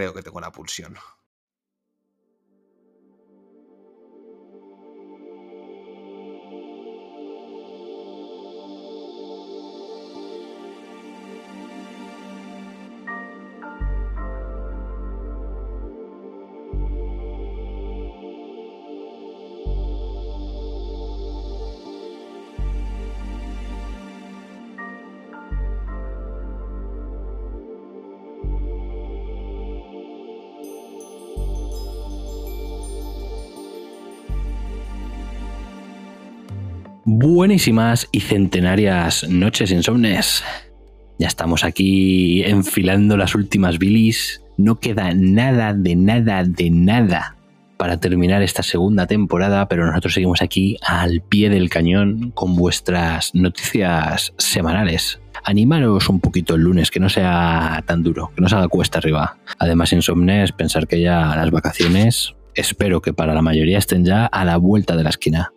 Creo que tengo la pulsión. Buenísimas y centenarias noches insomnes. Ya estamos aquí enfilando las últimas bilis. No queda nada de nada de nada para terminar esta segunda temporada, pero nosotros seguimos aquí al pie del cañón con vuestras noticias semanales. Animaros un poquito el lunes, que no sea tan duro, que no se haga cuesta arriba. Además, insomnes, pensar que ya las vacaciones, espero que para la mayoría estén ya a la vuelta de la esquina.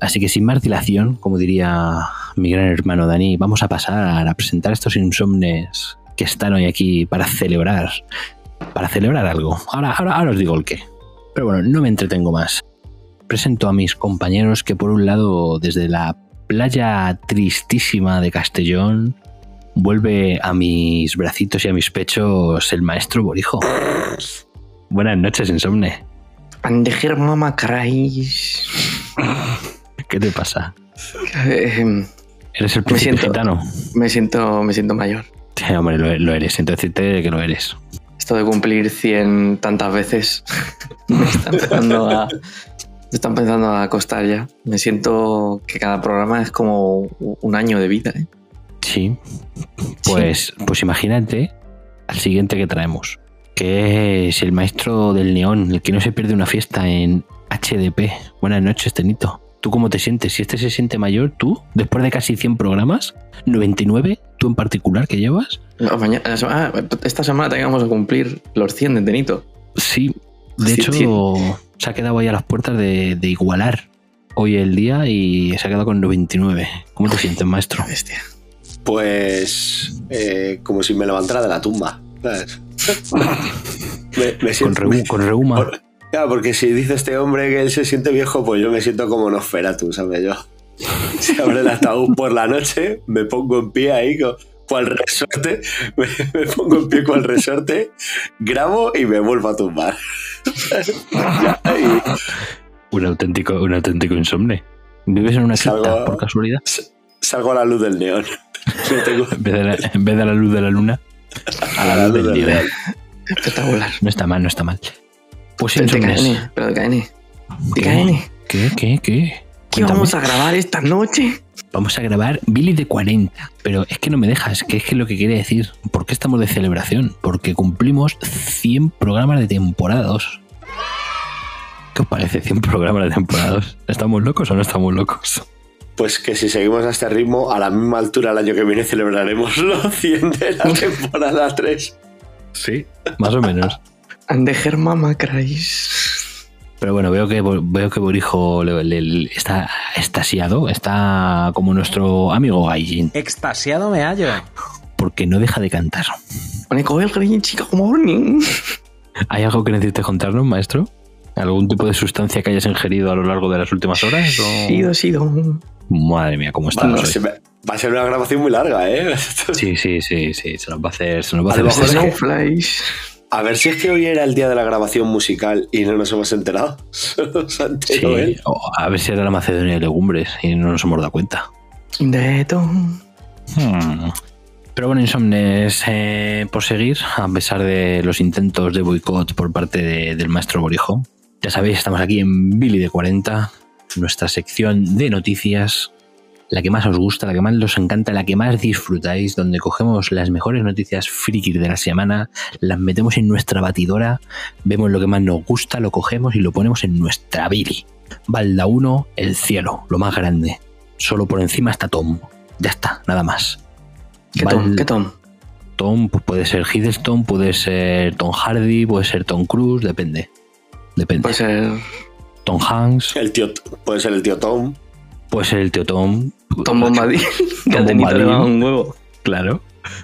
Así que sin más dilación, como diría mi gran hermano Dani, vamos a pasar a presentar estos insomnes que están hoy aquí para celebrar, para celebrar algo. Ahora, ahora, ahora os digo el qué. Pero bueno, no me entretengo más. Presento a mis compañeros que por un lado, desde la playa tristísima de Castellón, vuelve a mis bracitos y a mis pechos el maestro Borijo. Buenas noches, insomne. Andejer mama. ¿Qué te pasa? Eh, ¿Eres el me príncipe siento, gitano? me siento, me siento mayor. Sí, hombre, lo, lo eres. Siento decirte que lo eres. Esto de cumplir 100 tantas veces me está empezando a, me está empezando a costar ya. Me siento que cada programa es como un año de vida. ¿eh? Sí. Pues, pues imagínate al siguiente que traemos. Que es el maestro del neón, el que no se pierde una fiesta en HDP. Buenas noches, Tenito. ¿Tú cómo te sientes? Si este se siente mayor, tú, después de casi 100 programas, 99, tú en particular que llevas, No, mañana- ah, esta semana tengamos a cumplir los 100 de Tenito. sí. De Sí, hecho, sí. se ha quedado ahí a las puertas de, de igualar hoy el día y se ha quedado con 99. ¿Cómo te sientes, maestro? Bestia. Pues eh, como si me levantara de la tumba. ¿sabes? me, me Con, siento, reu- con reuma. Claro, porque si dice este hombre que él se siente viejo, pues yo me siento como Nosferatu, ¿sabes? Yo se abre el ataúd por la noche, me pongo en pie ahí con, cual resorte, me, me pongo en pie cual resorte, grabo y me vuelvo a tumbar. Ya, y Un auténtico, un auténtico insomne. ¿Vives en una cripta, Salgo- por casualidad? salgo a la luz del neón. No tengo- En vez, de la, en vez de la luz de la luna, a la luz del día. Espectacular. No está mal, no está mal. Pues insomnes. KN, pero de KN. De ¿Qué? ¿Qué? ¿Qué? ¿Qué? ¿Qué Cuéntame. vamos a grabar esta noche? Vamos a grabar Billy de 40. Pero es que no me dejas, que es que lo que quiere decir. ¿Por qué estamos de celebración? Porque cumplimos 100 programas de temporada 2. ¿Qué os parece 100 programas de temporada 2? ¿Estamos locos o no estamos locos? Pues que si seguimos a este ritmo, a la misma altura el año que viene celebraremos los 100 de la temporada 3. Sí, más o menos. Andejer mama craís. Pero bueno, veo que, veo que Borijo le- le- le- está estasiado, está como nuestro amigo Gaijin, Extasiado me hallo. porque no deja de cantar. Pone el green chica morning. ¿Hay algo que necesites contarnos, maestro? ¿Algún tipo de sustancia que hayas ingerido a lo largo de las últimas horas? o- Sido, sido. Madre mía, cómo Bueno, hoy. me- va a ser una grabación muy larga, ¿eh? Sí, sí, sí, sí, se nos va a hacer, se nos va a A lo hacer mejor. A ver si es que hoy era el día de la grabación musical y no nos hemos enterado. Sí, o a ver si era la Macedonia de legumbres y no nos hemos dado cuenta. De. Hmm. Pero bueno, Insomnes, eh, por seguir, a pesar de los intentos de boicot por parte de- del maestro Borijo, ya sabéis, estamos aquí en Billy de 40, nuestra sección de noticias, la que más os gusta, la que más os encanta, la que más disfrutáis, donde cogemos las mejores noticias frikis de la semana, las metemos en nuestra batidora, vemos lo que más nos gusta, lo cogemos y lo ponemos en nuestra Billy. Balda 1, el cielo, lo más grande. Solo por encima está Tom. Ya está, nada más. ¿Qué Val- Tom? ¿Qué Tom? Tom pues puede ser Hiddleston, puede ser Tom Hardy, puede ser Tom Cruise, depende. Depende. Puede ser Tom Hanks, El tío, puede ser el tío Tom. Puede ser el tío Tom. Tom Bombadil. que Bombadil. va un huevo. Claro.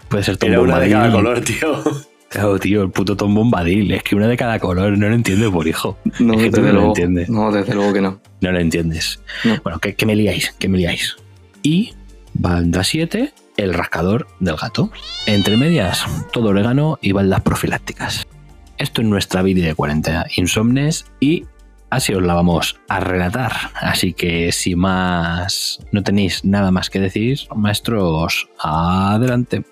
Puede ser Tom Era una de cada color, tío. Claro, tío, el puto Tom Bombadil. Es que una de cada color. No lo entiendo por hijo. No, es que tú desde no lo luego. entiendes. No, desde luego que no. No lo entiendes. No. Bueno, que, que me liáis, que me liáis. Y banda 7, el rascador del gato. Entre medias, todo orégano y baldas profilácticas. Esto es nuestra vida de 40 insomnes y así os la vamos a relatar. Así que si más no tenéis nada más que decir, maestros, adelante.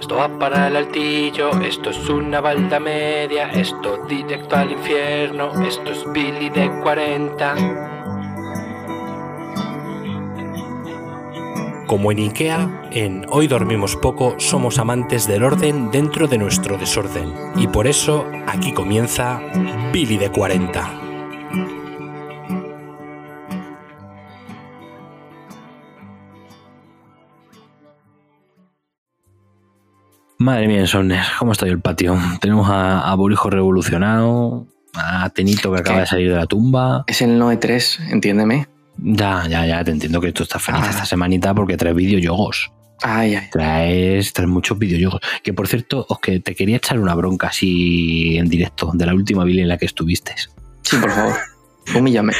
Esto va para el altillo, esto es una balda media, esto directo al infierno, esto es Billy de 40. Como en Ikea, en Hoy Dormimos Poco somos amantes del orden dentro de nuestro desorden. Y por eso aquí comienza Billy de 40. Madre mía, insomnes, ¿cómo está el patio? Tenemos a, a Borijo revolucionado, a Tenito que acaba ¿Qué? de salir de la tumba. Es el Noe 3, entiéndeme. Ya, ya, ya, te entiendo que tú estás feliz Ah. esta semanita porque traes videojuegos. Ay, ay. Traes, traes muchos videojuegos. Que por cierto, os que te quería echar una bronca así en directo de la última Billy en la que estuviste. Sí, por favor. Humíllame.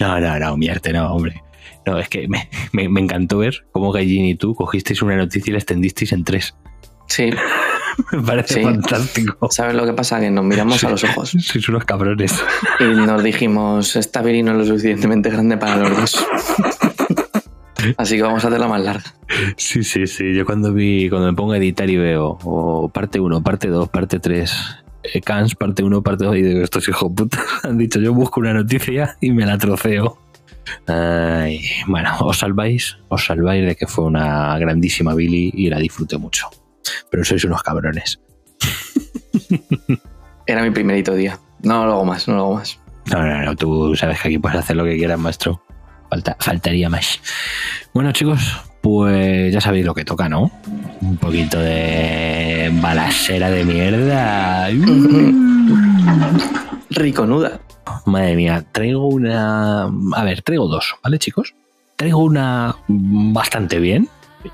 No, no, no, mierte, no, hombre. No, es que me, me- me encantó ver cómo Gallín y tú cogisteis una noticia y la extendisteis en tres. Sí, Me parece Sí. fantástico. ¿sabes lo que pasa? Que nos miramos a los ojos Sois unos cabrones. y nos dijimos, esta Billy no es lo suficientemente grande para los dos. Así que vamos a hacerla más larga. Sí, sí, sí. Yo cuando vi, cuando me pongo a editar y veo o parte 1, parte 2, parte 3, Cans, parte 1, parte 2, y digo, estos hijos putas han dicho, yo busco una noticia y me la troceo. Ay, bueno, os salváis, os salváis de que fue una grandísima Billy y la disfruté mucho. Pero sois unos cabrones. Era mi primerito día. No lo hago más, no lo hago más. No, no, no, tú sabes que aquí puedes hacer lo que quieras, maestro. Falta, faltaría más. Bueno, chicos, pues ya sabéis lo que toca, ¿no? Un poquito de balasera de mierda. Riconuda. Madre mía, traigo una. A ver, traigo dos, ¿vale, chicos? Traigo una bastante bien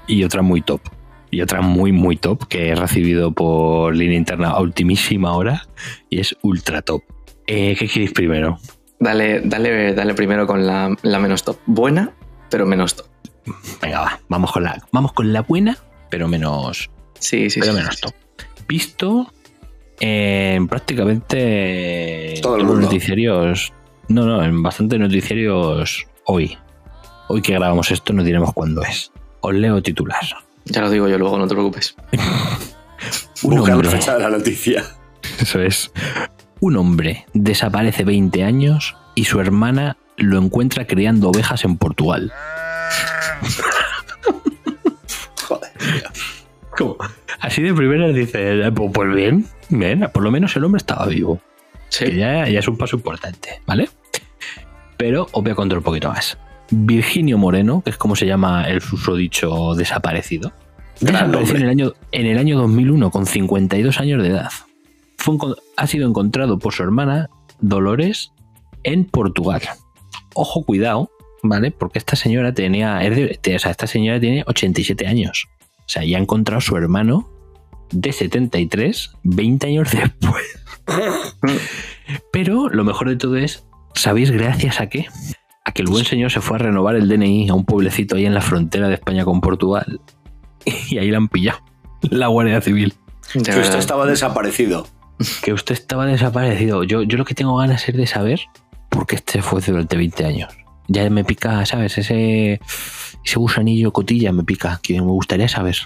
y otra muy top. Y otra muy, muy top que he recibido por línea interna a ultimísima hora y es ultra top. Eh, ¿Qué queréis primero? Dale, dale, dale primero con la, la menos top. Buena, pero menos top. Venga, va, vamos con la, vamos con la buena, pero menos, Sí, sí, pero sí. menos sí. top. Visto en prácticamente Todo el todos los mundo. noticiarios. No, no, en bastantes noticiarios hoy. Hoy que grabamos esto no diremos cuándo es. Os leo titular. Ya lo digo yo luego, no te preocupes. Un Busca la hombre, fecha de la noticia. eso es. Un hombre desaparece 20 años y su hermana lo encuentra criando ovejas en Portugal. Joder, tío. ¿Cómo? Así de primeras dices, "Eh, pues pues bien, bien, por lo menos el hombre estaba vivo. Que Sí. ya, ya es un paso importante, ¿vale? Pero os voy a contar un poquito más. Virginio Moreno, que es como se llama el susodicho desaparecido, desapareció en el, año, en el año 2001 con 52 años de edad. Fue ha sido encontrado por su hermana Dolores en Portugal. Ojo, cuidado, ¿vale? Porque esta señora tenía, o sea, esta señora tiene 87 años. O sea, ya ha encontrado a su hermano de 73, 20 años después. Pero lo mejor de todo es, ¿sabéis gracias a qué? A que el buen señor se fue a renovar el DNI a un pueblecito ahí en la frontera de España con Portugal. Y ahí la han pillado. La Guardia Civil. Que usted estaba desaparecido. Que usted estaba desaparecido. Yo, yo lo que tengo ganas es de saber por qué este fue durante 20 años. Ya me pica, ¿sabes? Ese, ese gusanillo cotilla me pica, que me gustaría saber.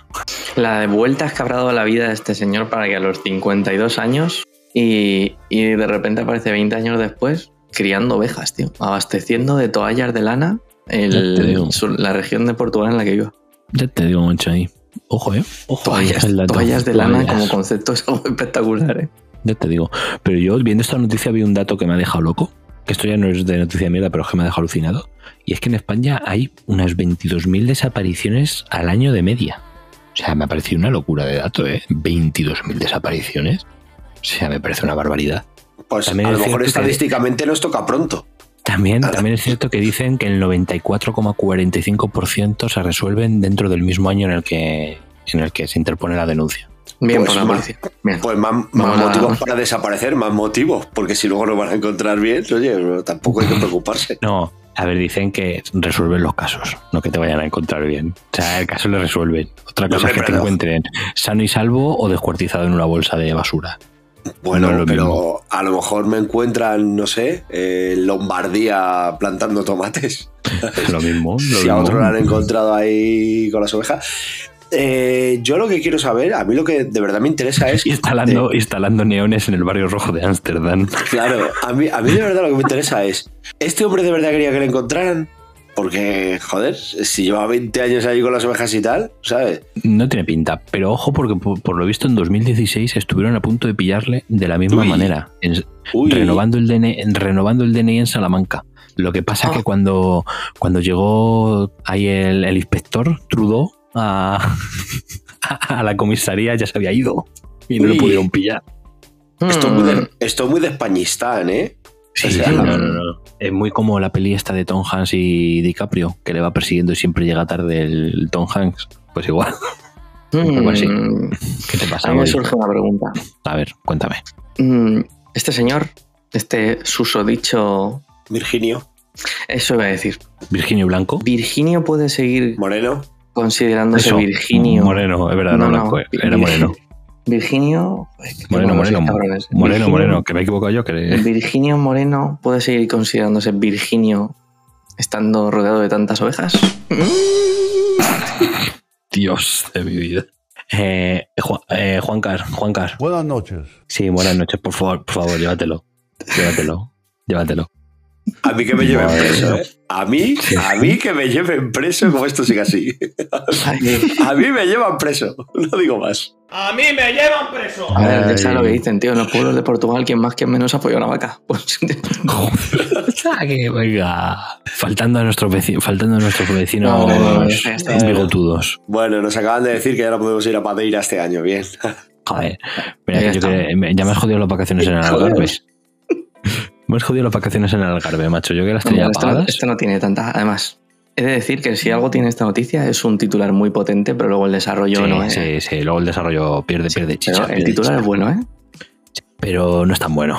La de vueltas que habrá dado la vida de este señor para que a los 52 años y, y de repente aparece 20 años después criando ovejas, tío. Abasteciendo de toallas de lana el- la región de Portugal en la que vivo. Ya te digo, mucho ahí. Ojo, ¿eh? Ojo, Toallas, toallas de lana Toallas. como concepto es algo espectacular, ¿eh? Ya te digo. Pero yo viendo esta noticia vi un dato que me ha dejado loco. Que esto ya no es de noticia mierda, pero es que me ha dejado alucinado. Y es que en España hay unas 22.000 desapariciones al año de media. O sea, me ha parecido una locura de dato, ¿eh? 22.000 desapariciones. O sea, me parece una barbaridad. Pues También a es lo mejor cierto que- estadísticamente nos toca pronto. También, también es cierto que dicen que el 94,45% se resuelven dentro del mismo año en el que, en el que se interpone la denuncia. Bien Pues por la ma- policía. Bien. Pues más, más Vamos a- motivos para desaparecer, más motivos, porque si luego nos van a encontrar bien, oye, no, tampoco hay que preocuparse. No, a ver, dicen que resuelven los casos, no que te vayan a encontrar bien. O sea, el caso lo resuelven. Otra No, cosa es que te encuentren sano y salvo o descuartizado en una bolsa de basura. Bueno, No pero a lo mejor me encuentran, no sé, en Lombardía plantando tomates. Lo mismo. Lo si a otro lo han encontrado ahí con las ovejas. Eh, yo lo que quiero saber, a mí lo que de verdad me interesa es. Instalando, instalando neones en el barrio rojo de Ámsterdam. Claro, a mí, a mí de verdad lo que me interesa es. ¿Este hombre de verdad quería que le encontraran? Porque, joder, si lleva 20 años ahí con las ovejas y tal, ¿sabes? No tiene pinta, pero ojo porque por, por lo visto en 2016 estuvieron a punto de pillarle de la misma Uy. manera, en- Uy, renovando, el DNI, renovando el DNI en Salamanca. Lo que pasa es Ah. que cuando, cuando llegó ahí el, el inspector Trudeau a, a la comisaría ya se había ido y no Uy. lo pudieron pillar. esto, es muy Mm. de, esto es muy de Españistán, ¿eh? Sí, O sea, sí, no, no, no. Es muy como la peli esta de Tom Hanks y DiCaprio, que le va persiguiendo y siempre llega tarde el Tom Hanks. Pues igual. Así. Mm, ¿Qué te pasa? A mí me surge una pregunta. A ver, cuéntame. Mm, Este señor, este susodicho, Virginio, eso iba a decir. Virginio Blanco. Virginio puede seguir Moreno. considerándose Eso, Virginio. Moreno, es verdad, no, No, no, blanco, Vir- era moreno. Virginio. Moreno, moreno. cabrones. Moreno, Virginio- moreno, que me he equivocado yo. Que... Virginio Moreno puede seguir considerándose Virginio estando rodeado de tantas ovejas. Dios de mi vida. Eh, Juan, eh, Juancar, Juancar. Buenas noches. Sí, buenas noches, por favor, por favor, llévatelo. Llévatelo. Llévatelo. A mí que me lleven preso. ¿eh? A mí, a mí que me lleven preso como esto sigue así. A mí me llevan preso, no digo más. ¡A mí me llevan preso! a ver, ya sabes lo que dicen, tío. En los pueblos de Portugal, quien más, quien menos apoyó a una vaca. Pues, Ah, que venga. Faltando a nuestros vecinos, faltando a nuestros vecinos No, no, no, bigotudos. Bueno, nos acaban de decir que ya no podemos ir a Madeira este año, bien. Joder. Mira, Ya que yo que- me- ya me has jodido las vacaciones en el. Algarve. Me has jodido las vacaciones en el Algarve, macho. Yo que las tenía esto, no, esto no tiene tanta. Además, he de decir que si algo tiene esta noticia es un titular muy potente, pero luego el desarrollo sí, no es. sí, sí. Luego el desarrollo pierde, pierde chicha. Pero el titular chicha. es bueno, ¿eh? pero no es tan bueno.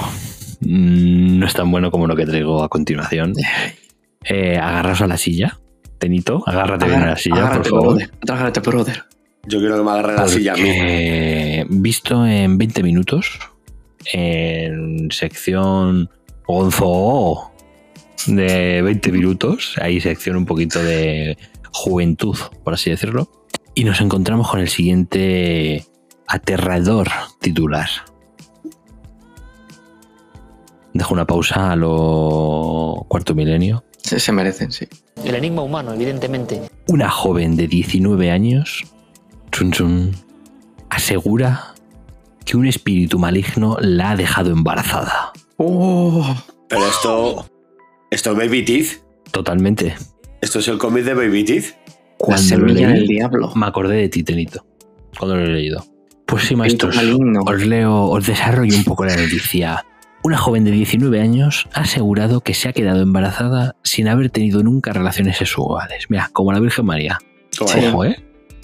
Mm, No es tan bueno como lo que traigo a continuación. Eh, agarraos a la silla. Tenito, agárrate bien a la silla, agárrate, por favor. brother. Agárrate, brother. Yo quiero que me agarre la silla a mí. Visto en 20 minutos, en sección Gonzo de 20 minutos, hay sección un poquito de juventud, por así decirlo, y nos encontramos con el siguiente aterrador titular. Dejo una pausa a lo cuarto milenio. Se, se merecen, sí. El enigma humano, evidentemente. Una joven de 19 años chun, chun, asegura que un espíritu maligno la ha dejado embarazada. Oh, Pero esto. Esto es Baby Teeth. Totalmente. Esto es el cómic de Baby Teeth. Cuando lo leí, del diablo. me acordé de ti, Tenito. Cuando lo he leído. Pues sí, maestros. Os leo, os desarrollo un poco la noticia. Una joven de 19 años ha asegurado que se ha quedado embarazada sin haber tenido nunca relaciones sexuales. Mira, como la Virgen María. Sí. Ojo, ¿eh?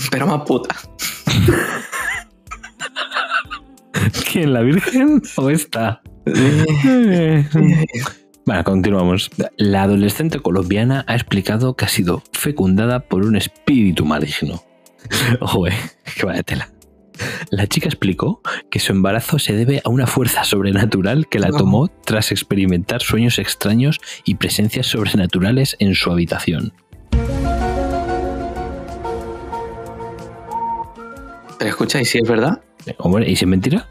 Pero más puta. ¿Quién, la Virgen o esta? Bueno, continuamos. La adolescente colombiana ha explicado que ha sido fecundada por un espíritu maligno. Ojo, eh, que vaya tela. La chica explicó que su embarazo se debe a una fuerza sobrenatural que la No. tomó tras experimentar sueños extraños y presencias sobrenaturales en su habitación. Pero escucha, ¿y si es verdad? Hombre, ¿y si es mentira?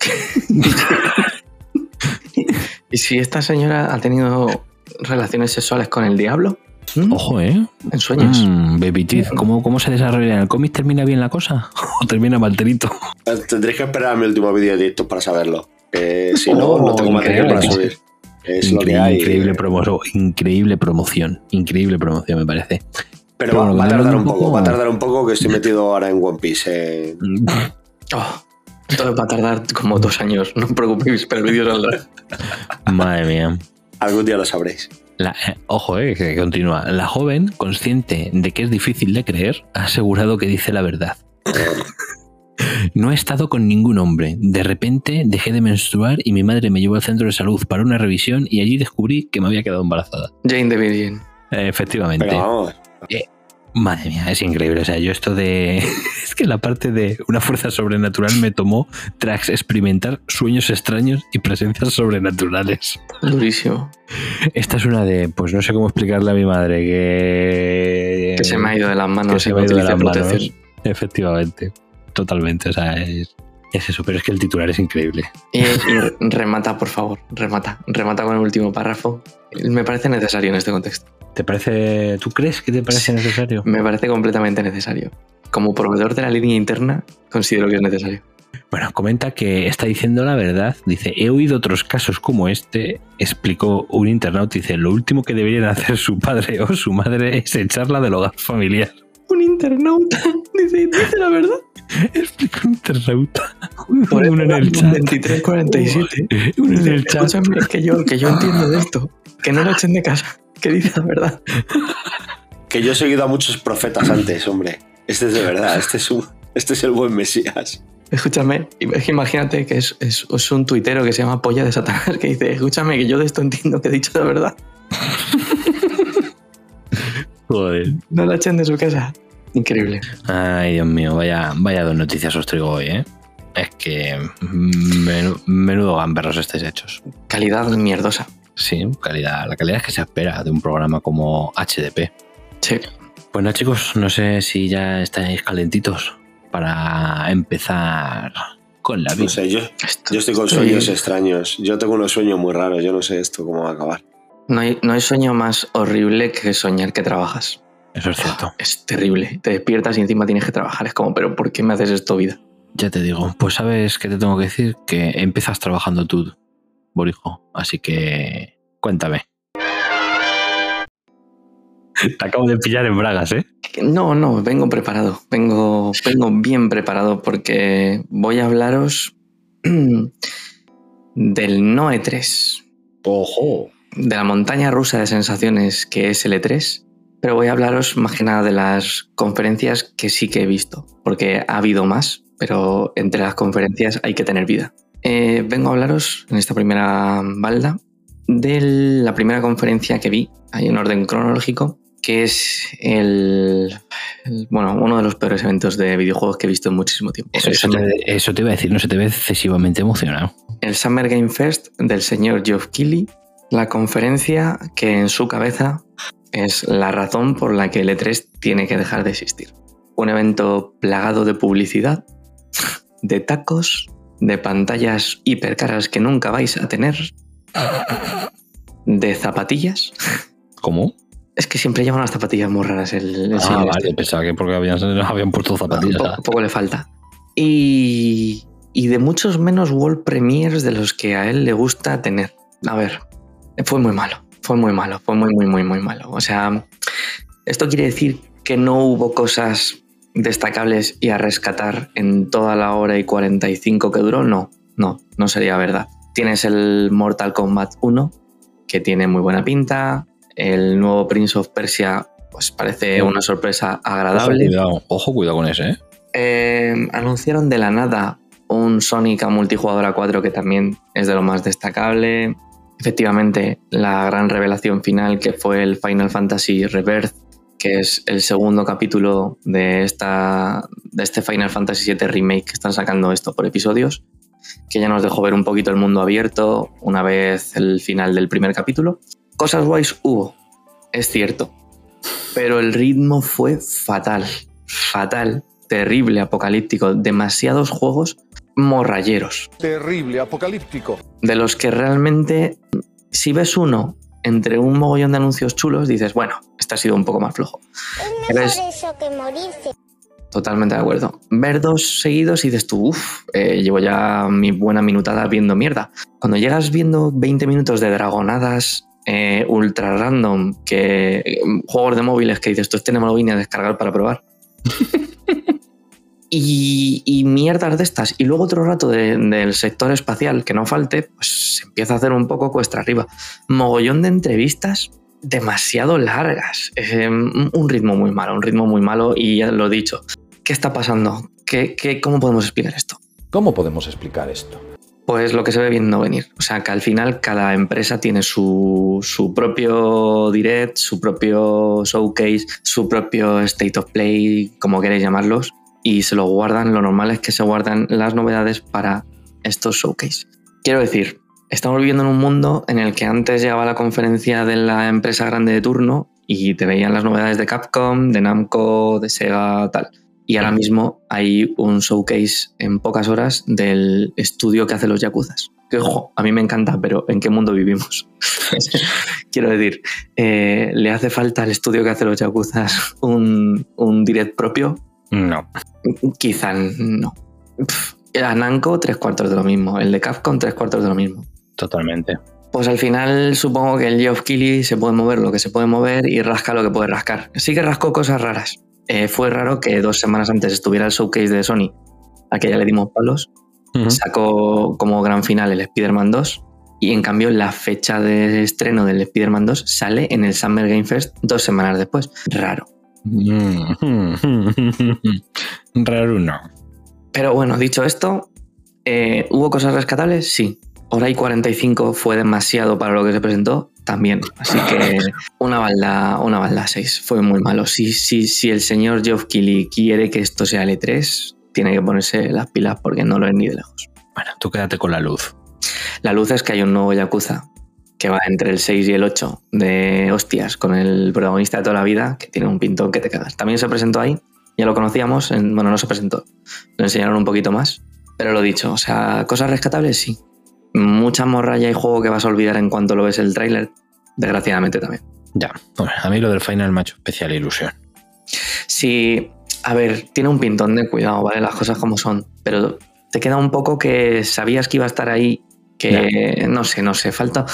¿Y si esta señora ha tenido relaciones sexuales con el diablo? ¿Mm? Ojo, ¿eh? En sueños. Mm, Baby Teeth, ¿cómo, ¿cómo se desarrolla en el cómic? ¿Termina bien la cosa? ¿O termina malterito? Eh, Tendréis que esperar a mi último vídeo de para saberlo. Si no, Oh, no tengo material para increíble. subir. Es lo que hay. increíble, promo- increíble promoción. Increíble promoción, me parece. Pero Pero va, bueno, va a tardar un un poco, poco- va a tardar un poco que estoy metido ahora en One Piece. eh. Oh, esto va a tardar como dos años, no os preocupéis, pero el vídeo saldrá. Madre mía. Algún día lo sabréis. La- eh, ojo, eh, que continúa. La joven, consciente de que es difícil de creer, ha asegurado que dice la verdad. No he estado con ningún hombre. De repente dejé de menstruar y mi madre me llevó al centro de salud para una revisión y allí descubrí que me había quedado embarazada. Jane the Virgin. Eh, efectivamente. Pero vamos, Madre mía, es increíble. O sea, yo esto de. Es que la parte de una fuerza sobrenatural me tomó tras experimentar sueños extraños y presencias sobrenaturales. Durísimo. Esta es una de. Pues no sé cómo explicarle a mi madre que. Que se me ha ido de las manos que se me ha ido de las manos. Efectivamente. Totalmente. O sea, es, es eso. Pero es que el titular es increíble. Y, y remata, por favor, remata. Remata con el último párrafo. Me parece necesario en este contexto. ¿Te parece. ¿Tú crees que te parece necesario? Me parece completamente necesario. Como proveedor de la línea interna, considero que es necesario. Bueno, comenta que está diciendo la verdad. Dice, he oído otros casos como este, explicó un internauta. Dice, lo último que deberían hacer su padre o su madre es echarla del hogar familiar. Un internauta dice, dice la verdad. Explica un internauta. Por eso Uno en el chat. 2347. Uno en Dice, el chat. Escúchame, que yo, que yo entiendo de esto. Que no lo echen de casa. Que dice la verdad. que yo he seguido a muchos profetas antes, hombre. Este es de verdad, este es, un, este es el buen Mesías. Escúchame, es que imagínate que es, es- es un tuitero que se llama Polla de Satanás que dice, escúchame, que yo de esto entiendo que he dicho la verdad. Joder. No la echen de su casa. Increíble. Ay, Dios mío, vaya, vaya dos noticias os traigo hoy, ¿eh? Es que menu- menudo gamberros estáis hechos. Calidad mierdosa. Sí, calidad. La calidad que se espera de un programa como HDP. Sí. Bueno, chicos, no sé si ya estáis calentitos para empezar con la No vida. sé, yo, yo estoy con estoy- sueños extraños. Yo tengo unos sueños muy raros, yo no sé esto cómo va a acabar. No hay, no hay sueño más horrible que soñar que trabajas. Eso es cierto. Es terrible. Te despiertas y encima tienes que trabajar. Es como, pero ¿por qué me haces esto, vida? Ya te digo, pues sabes que te tengo que decir que empiezas trabajando tú, Borijo. Así que cuéntame. Te acabo de pillar en bragas, ¿eh? No, no, vengo preparado. Vengo, vengo bien preparado porque voy a hablaros del Noe 3. ¡Ojo! de la montaña rusa de sensaciones que es el E3, pero voy a hablaros más que nada de las conferencias que sí que he visto, porque ha habido más, pero entre las conferencias hay que tener vida. Eh, vengo a hablaros en esta primera balda de la primera conferencia que vi, hay en orden cronológico, que es el, el- bueno, uno de los peores eventos de videojuegos que he visto en muchísimo tiempo. Eso, El eso Summer- te, eso te iba a decir, no se te ve excesivamente emocionado. el Summer Game Fest del señor Geoff Keighley, la conferencia que en su cabeza es la razón por la que el E3 tiene que dejar de existir. Un evento plagado de publicidad, de tacos, de pantallas hipercaras que nunca vais a tener, de zapatillas. ¿Cómo? Es que siempre lleva unas zapatillas muy raras el, el Ah, señor este. vale, pensaba que porque habían, habían puesto zapatillas. poco, poco le falta. Y, y de muchos menos World Premiers de los que a él le gusta tener. A ver, fue muy malo, fue muy malo, fue muy, muy, muy, muy malo. O sea, esto quiere decir que no hubo cosas destacables y a rescatar en toda la hora y 45 que duró. No, no, no sería verdad. Tienes el Mortal Kombat 1, que tiene muy buena pinta. El nuevo Prince of Persia, pues parece una sorpresa Ojo, agradable. cuidado, ojo, cuidado con ese, ¿eh? Eh, anunciaron de la nada un Sonic a multijugador a 4 que también es de lo más destacable. Efectivamente, la gran revelación final que fue el Final Fantasy Rebirth, que es el segundo capítulo de, esta, de este Final Fantasy VII Remake que están sacando esto por episodios, que ya nos dejó ver un poquito el mundo abierto una vez el final del primer capítulo. Cosas guays hubo, es cierto, pero el ritmo fue fatal, fatal, terrible, apocalíptico, demasiados juegos morralleros. Terrible, apocalíptico. De los que realmente, si ves uno entre un mogollón de anuncios chulos, dices, bueno, este ha sido un poco más flojo. Es mejor eso que morirse. Totalmente de acuerdo. Ver dos seguidos y dices tú, uff, llevo ya mi buena minutada viendo mierda. Cuando llegas viendo 20 minutos de dragonadas eh, ultra random, que eh, juegos de móviles que dices, tú este no me lo vine a descargar para probar. y, y mierdas de estas. Y luego otro rato de- del sector espacial que no falte, pues se empieza a hacer un poco cuesta arriba. Mogollón de entrevistas demasiado largas. Eh, un ritmo muy malo, un ritmo muy malo y ya lo he dicho. ¿Qué está pasando? ¿Qué, qué, cómo podemos explicar esto? ¿Cómo podemos explicar esto? Pues lo que se ve bien no venir. O sea, que al final cada empresa tiene su, su propio direct, su propio showcase, su propio state of play, como queréis llamarlos, y se lo guardan. Lo normal es que se guardan las novedades para estos showcase. Quiero decir, estamos viviendo en un mundo en el que antes llegaba la conferencia de la empresa grande de turno y te veían las novedades de Capcom, de Namco, de Sega, tal. Y ahora mismo hay un showcase en pocas horas del estudio que hace los Yakuzas. Que ojo, a mí me encanta, pero ¿en qué mundo vivimos? Quiero decir, eh, ¿le hace falta al estudio que hace los Yakuzas un, un direct propio? No. Quizá no. Pff, a Namco, tres cuartos de lo mismo. El de Capcom, tres cuartos de lo mismo. Totalmente. Pues al final supongo que el Geoff Keighley se puede mover lo que se puede mover y rasca lo que puede rascar. Sí que rascó cosas raras. Eh, fue raro que dos semanas antes estuviera el showcase de Sony, a que ya le dimos palos. Sacó como gran final el Spider-Man 2 y en cambio la fecha de estreno del Spider-Man 2 sale en el Summer Game Fest dos semanas después. Raro. Raro no. Pero bueno, dicho esto, eh, ¿hubo cosas rescatables? Sí. Hora y 45 fue demasiado para lo que se presentó, también. Así que una balda, una balda 6. Fue muy malo. Si, si, si el señor Geoff Keighley quiere que esto sea L3, tiene que ponerse las pilas porque no lo es ni de lejos. Bueno, tú quédate con la luz. La luz es que hay un nuevo Yakuza que va entre el 6 y el 8 de hostias con el protagonista de toda la vida, que tiene un pintón que te cagas. También se presentó ahí, ya lo conocíamos, en- bueno, no se presentó, lo enseñaron un poquito más, pero lo dicho, o sea, cosas rescatables sí. Mucha morralla y juego que vas a olvidar en cuanto lo ves el tráiler, desgraciadamente también. Ya. Bueno, a mí lo del final hecho especial ilusión. Sí, a ver, tiene un pintón de cuidado, ¿vale? Las cosas como son, pero te queda un poco que sabías que iba a estar ahí, que no sé, no sé, falta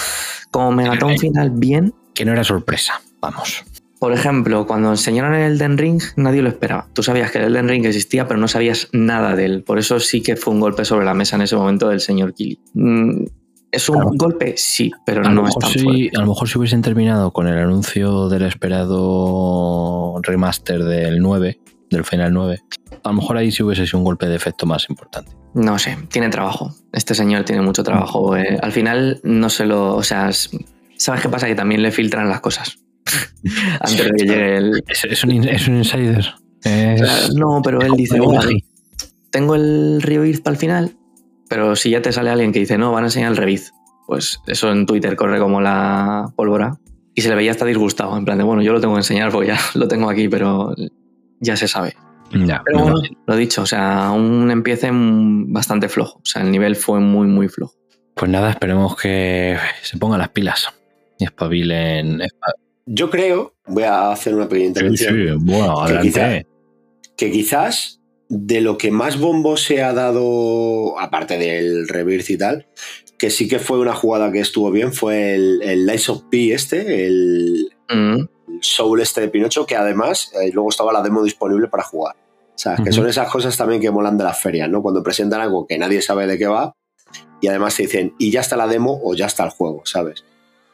como Megaton final bien, Que no era sorpresa. Vamos. Por ejemplo, cuando enseñaron el Elden Ring, nadie lo esperaba. Tú sabías que el Elden Ring existía, pero no sabías nada de él. Por eso sí que fue un golpe sobre la mesa en ese momento del señor Kili. Mm, ¿Es un Claro. golpe? Sí, pero a, no es tan si, fuerte. a lo mejor si hubiesen terminado con el anuncio del esperado remaster del 9, del Final 9, a lo mejor ahí sí hubiese sido un golpe de efecto más importante. No sé, tiene trabajo. Este señor tiene mucho trabajo. eh. Al final no se lo... O sea, es- ¿sabes qué pasa? Que también le filtran las cosas. Antes de que llegue el... Es, es un, es un insider. Es- no, pero él dice, "Bueno, Wally". tengo el Río Iz para el final, pero si ya te sale alguien que dice, no, van a enseñar el Reviz, pues eso en Twitter corre como la pólvora. Y se le veía hasta disgustado, en plan de, bueno, yo lo tengo que enseñar porque ya lo tengo aquí, pero ya se sabe. Ya, Pero bueno, imagino. lo dicho, o sea, un empiece bastante flojo. O sea, el nivel fue muy, muy flojo. Pues nada, esperemos que se pongan las pilas y espabilen. espa- Yo creo, voy a hacer una pequeña intervención, sí, bueno, que, adelante. quizá- que quizás de lo que más bombo se ha dado, aparte del Rebirth y tal, que sí que fue una jugada que estuvo bien, fue el, el of P este, el, Mm, el Soul este de Pinocho, que además eh, luego estaba la demo disponible para jugar. O sea, que Ujú. son esas cosas también que molan de las ferias, ¿no? Cuando presentan algo que nadie sabe de qué va y además te dicen, y ya está la demo o ya está el juego, ¿sabes?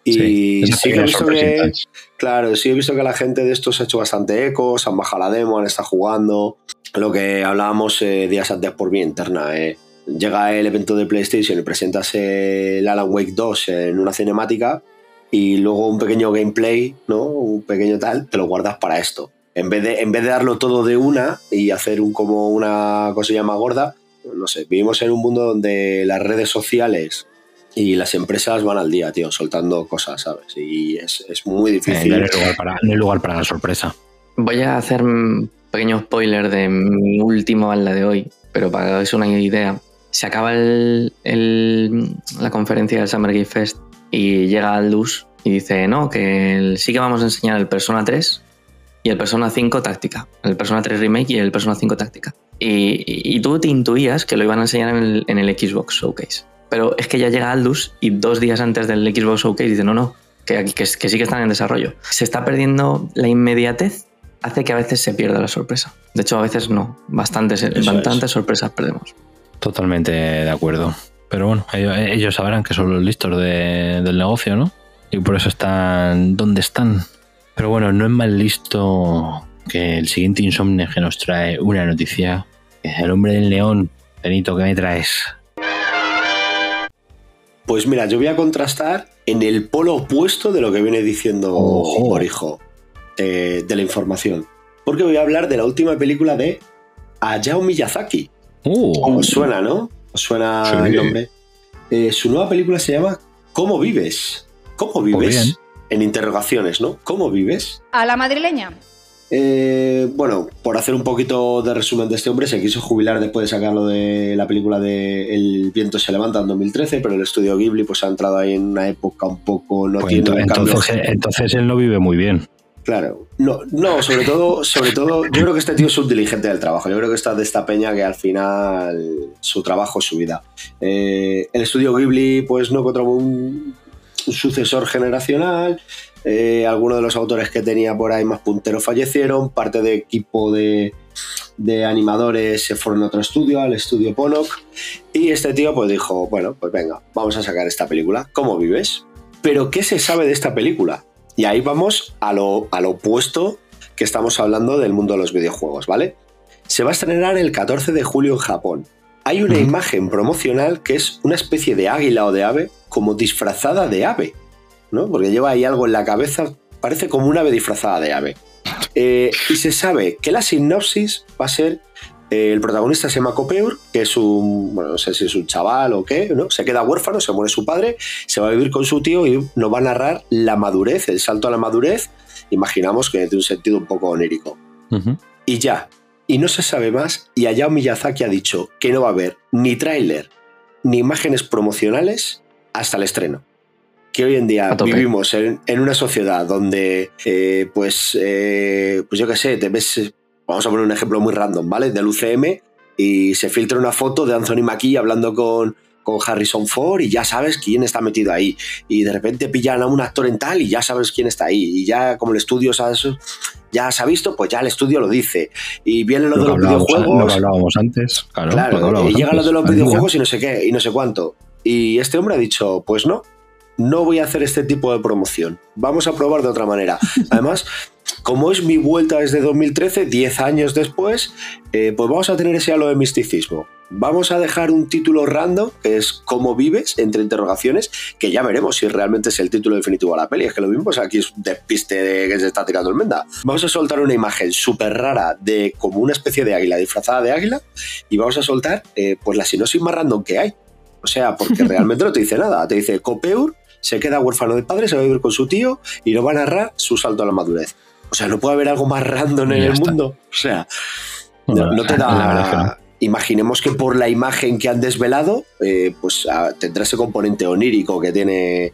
Y Sí, sí que he visto que, claro, sí he visto que la gente de estos ha hecho bastante eco, se han bajado la demo, han estado jugando. Lo que hablábamos eh, días antes por vía interna. eh. Llega el evento de PlayStation y presentas el Alan Wake 2 en una cinemática y luego un pequeño gameplay, ¿no? Un pequeño tal, te lo guardas para esto. En vez de, en vez de darlo todo de una y hacer un, como una cosilla más gorda, no sé, vivimos en un mundo donde las redes sociales y las empresas van al día, tío, soltando cosas, ¿sabes? Y es, es muy Eh, difícil. no, hay lugar para, no hay lugar para la sorpresa. Voy a hacer un pequeño spoiler de mi última bala de hoy, pero para que hagáis una idea. Se acaba el- el- la conferencia del Summer Game Fest y llega Aldus y dice, no, que el- sí que vamos a enseñar el Persona 3 y el Persona 5 táctica. El Persona 3 Remake y el Persona 5 táctica. Y, y- y tú te intuías que lo iban a enseñar en el, en el Xbox Showcase. Pero es que ya llega Aldus y dos días antes del Xbox Showcase dice, no, no, que, que, que sí que están en desarrollo. Se está perdiendo la inmediatez, hace que a veces se pierda la sorpresa. De hecho, a veces no. Bastantes, Eso bastantes sorpresas perdemos. Totalmente de acuerdo. Pero bueno, ellos, ellos sabrán que son los listos de- del negocio, ¿no? Y por eso están donde están. Pero bueno, no es más listo que el siguiente insomne que nos trae una noticia. Que es el hombre del león. Benito, ¿qué me traes? Pues mira, yo voy a contrastar en el polo opuesto de lo que viene diciendo Ojo. Borijo eh, de la información. Porque voy a hablar de la última película de Hayao Miyazaki. Uh, ¿Os suena, no? ¿Os suena Sí. el nombre? Eh, su nueva película se llama ¿Cómo vives? ¿Cómo bien. vives? En interrogaciones, ¿no? ¿Cómo vives? A la madrileña. Eh, bueno, por hacer un poquito de resumen de este hombre, se quiso jubilar después de sacarlo de la película de El viento se levanta en 2013, pero el estudio Ghibli pues ha entrado ahí en una época un poco no pues tiene entonces, entonces él no vive muy bien. Claro. No, no, sobre todo, sobre todo, yo creo que este tío es un diligente del trabajo. Yo creo que está de esta peña que al final su trabajo es su vida. Eh, el estudio Ghibli, pues no encontró un, sucesor generacional. Eh, algunos de los autores que tenía por ahí más punteros fallecieron. Parte de equipo de, de animadores se fueron a otro estudio, al estudio Ponok. Y este tío pues dijo, bueno, pues venga, vamos a sacar esta película. ¿Cómo vives? Pero ¿qué se sabe de esta película? Y ahí vamos a lo, a lo opuesto que estamos hablando del mundo de los videojuegos, ¿vale? Se va a estrenar el 14 de julio en Japón. Hay una imagen promocional que es una especie de águila o de ave como disfrazada de ave, ¿no? Porque lleva ahí algo en la cabeza, parece como un ave disfrazada de ave. Eh, y se sabe que la sinopsis va a ser el protagonista se llama Copeur, que es un, bueno, no sé si es un chaval o qué, ¿no? Se queda huérfano, se muere su padre, se va a vivir con su tío y nos va a narrar la madurez, el salto a la madurez, imaginamos que de un sentido un poco onírico. Y ya, y no se sabe más, y Hayao Miyazaki ha dicho que no va a haber ni tráiler ni imágenes promocionales hasta el estreno. Que hoy en día vivimos en, en una sociedad donde, eh, pues, eh, pues yo qué sé, te ves, vamos a poner un ejemplo muy random, ¿vale? Del UCM y se filtra una foto de Anthony Mackie hablando con, con Harrison Ford y ya sabes quién está metido ahí. Y de repente pillan a un actor en tal y ya sabes quién está ahí. Y ya como el estudio sabes, ya se ha visto, pues ya el estudio lo dice. Y viene lo, Lo de los videojuegos. lo que hablábamos antes. Claro, lo que Claro, hablábamos y llega lo antes. de los videojuegos y no sé qué, y no sé cuánto. Y este hombre ha dicho, pues no, no voy a hacer este tipo de promoción. Vamos a probar de otra manera. Además, como es mi vuelta desde 2013, 10 años después, eh, pues vamos a tener ese halo de misticismo. Vamos a dejar un título random, que es ¿Cómo vives? entre interrogaciones, que ya veremos si realmente es el título definitivo de la peli. Es que lo vimos aquí es un despiste de que se está tirando el menda. Vamos a soltar una imagen súper rara de como una especie de águila disfrazada de águila y vamos a soltar eh, pues la sinopsis más random que hay. O sea, porque realmente no te dice nada. Te dice Copeur se queda huérfano de padre, se va a vivir con su tío y nos va a narrar su salto a la madurez. O sea, no puede haber algo más random en el está. mundo. O sea, No, no, no te la- la que da. no. Imaginemos que por la imagen que han desvelado, eh, pues ah, tendrá ese componente onírico que tiene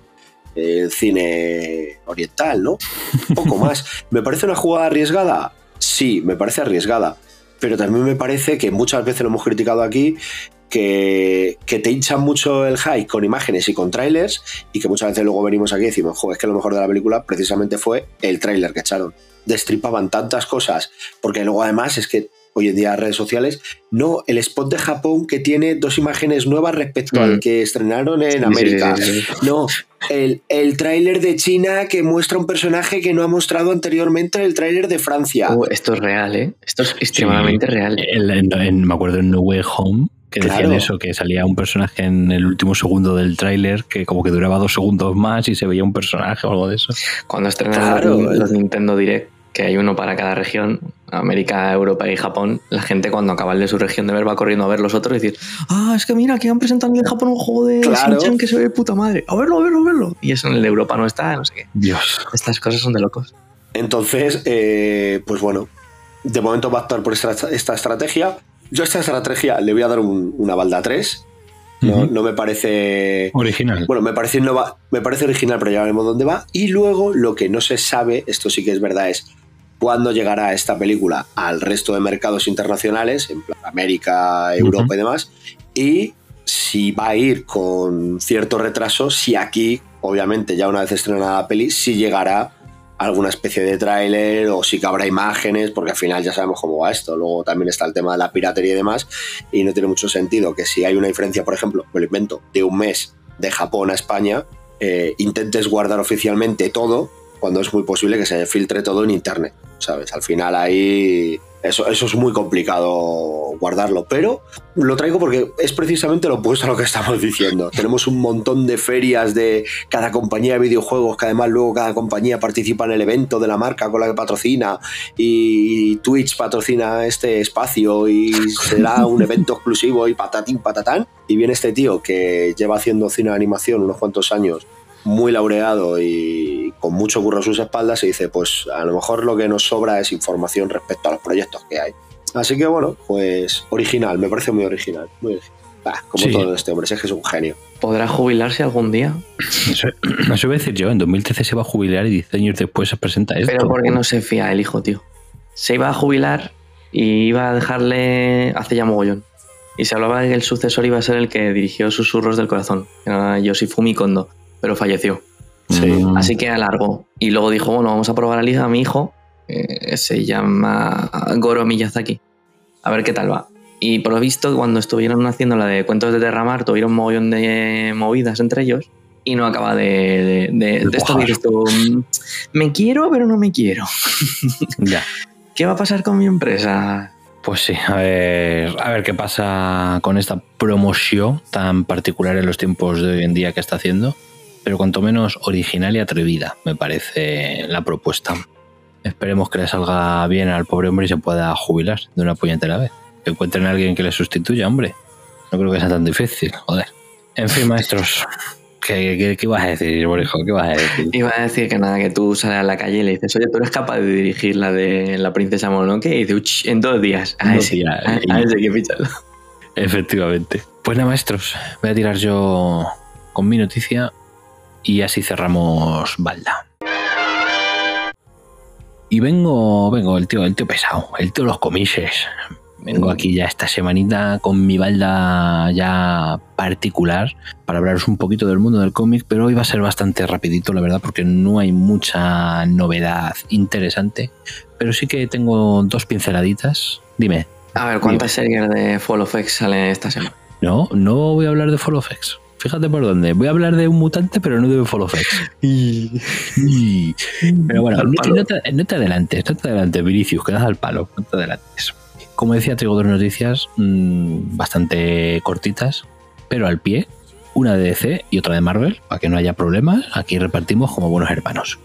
eh, el cine oriental, ¿no? Un poco más. ¿Me parece una jugada arriesgada? Sí, me parece arriesgada. Pero también me parece que muchas veces lo hemos criticado aquí, que, que te hinchan mucho el hype con imágenes y con trailers, y que muchas veces luego venimos aquí y decimos, joder, es que lo mejor de la película precisamente fue el trailer que echaron. Destripaban tantas cosas, porque luego además es que hoy en día redes sociales, no el spot de Japón que tiene dos imágenes nuevas respecto Mm. al que estrenaron en Sí, América. sí, sí, sí. No, el, el tráiler de China que muestra un personaje que no ha mostrado anteriormente en el tráiler de Francia. Uh, esto es real, ¿eh? Esto es extremadamente real. El- en- en- me acuerdo en No Way Home, Que decían Claro. eso, que salía un personaje en el último segundo del tráiler que como que duraba dos segundos más y se veía un personaje o algo de eso. Cuando estrenan Claro. los, los Nintendo Direct, que hay uno para cada región, América, Europa y Japón, la gente cuando acaba el de su región de ver va corriendo a ver los otros y decir, ah, es que mira, aquí han presentado en Japón un juego de Claro. Shin-Chan que se ve de puta madre. A verlo, a verlo, a verlo. Y eso en el de Europa no está, no sé qué. Dios. Estas cosas son de locos. Entonces, eh, pues bueno, de momento va a actuar por esta, esta estrategia. Yo a esta estrategia le voy a dar un- una balda 3. No, me parece... Original. Bueno, me parece, innova- me parece original, pero ya veremos dónde va. Y luego lo que no se sabe, esto sí que es verdad, es cuándo llegará esta película al resto de mercados internacionales, en plan América, Europa y demás. Y si va a ir con cierto retraso, si aquí, obviamente, ya una vez estrenada la peli, si llegará alguna especie de tráiler o si que habrá imágenes, porque al final ya sabemos cómo va esto. Luego también está el tema de la piratería y demás, y no tiene mucho sentido que si hay una diferencia, por ejemplo, me lo invento, de un mes de Japón a España, eh, intentes guardar oficialmente todo cuando es muy posible que se filtre todo en internet, ¿sabes? Al final ahí eso, eso es muy complicado guardarlo, pero lo traigo porque es precisamente lo opuesto a lo que estamos diciendo. Tenemos un montón de ferias de cada compañía de videojuegos, que además luego cada compañía participa en el evento de la marca con la que patrocina y Twitch patrocina este espacio y será un evento exclusivo y patatín patatán. Y viene este tío que lleva haciendo cine de animación unos cuantos años muy laureado y con mucho curro a sus espaldas y dice, pues a lo mejor lo que nos sobra es información respecto a los proyectos que hay. Así que bueno, pues original, me parece muy original. Muy original. Bah, como Sí. todo este hombre, es que es un genio. ¿Podrá jubilarse algún día? Eso, eso iba a decir yo, en 2013 se va a jubilar y 10 años después se presenta esto. Pero porque no se fía el hijo, tío. Se iba a jubilar y iba a dejarle hace ya mogollón. Y se hablaba de que el sucesor iba a ser el que dirigió Susurros del Corazón, que era Yoshifumi Kondo, pero falleció. Sí. Mm, Así que alargó. Y luego dijo, bueno, vamos a probar a, a mi hijo, que se llama Goro Miyazaki. A ver qué tal va. Y por lo visto, cuando estuvieron haciendo la de Cuentos de Terramar, tuvieron un mogollón de movidas entre ellos. Y no acaba de, de, de- de esto dices tú, mm, me quiero, pero no me quiero. Ya. ¿Qué va a pasar con mi empresa? Pues sí, a ver, a ver qué pasa con esta promoción tan particular en los tiempos de hoy en día que está haciendo. Pero cuanto menos original y atrevida, me parece la propuesta. Esperemos que le salga bien al pobre hombre y se pueda jubilar de una puñetera vez. Que encuentren a alguien que le sustituya, hombre. No creo que sea tan difícil, joder. En fin, maestros, ¿qué, qué, qué ibas a decir, Borijo? ¿Qué vas a decir? Iba a decir que nada, que tú sales a la calle y le dices, oye, tú eres capaz de dirigir la de la princesa Mononoke y dice, "Uch, en dos días. A ese, días, a, a ese que fichalo. Efectivamente. Pues nada, maestros, voy a tirar yo con mi noticia y así cerramos balda. Y vengo, vengo, el tío, el tío pesado, el tío de los comises. Vengo aquí ya esta semanita con mi balda ya particular para hablaros un poquito del mundo del cómic, pero hoy va a ser bastante rapidito, la verdad, porque no hay mucha novedad interesante. Pero sí que tengo dos pinceladitas. Dime, A ver, ¿cuántas series de Fall of X salen esta semana? no, no voy a hablar de Fall of X. Fíjate por dónde. Voy a hablar de un mutante, pero no de X. Y- Pero bueno, no, palo. no te, no te adelantes, no te adelantes, Vinicius, que das al palo, no te adelantes. Como decía, traigo dos noticias mm, bastante cortitas, pero al pie. Una de DC y otra de Marvel, para que no haya problemas. Aquí repartimos como buenos hermanos.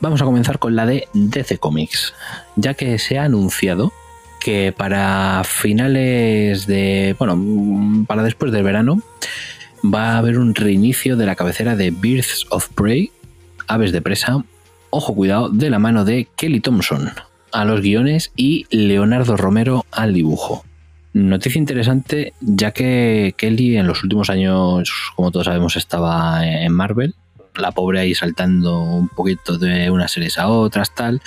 Vamos a comenzar con la de DC Comics, ya que se ha anunciado que para finales de. Bueno, mm, para después del verano va a haber un reinicio de la cabecera de Birds of Prey, Aves de Presa, ojo cuidado, de la mano de Kelly Thompson a los guiones y Leonardo Romero al dibujo. Noticia interesante, ya que Kelly en los últimos años, como todos sabemos, estaba en Marvel. La pobre ahí saltando un poquito de unas series a otras, tal.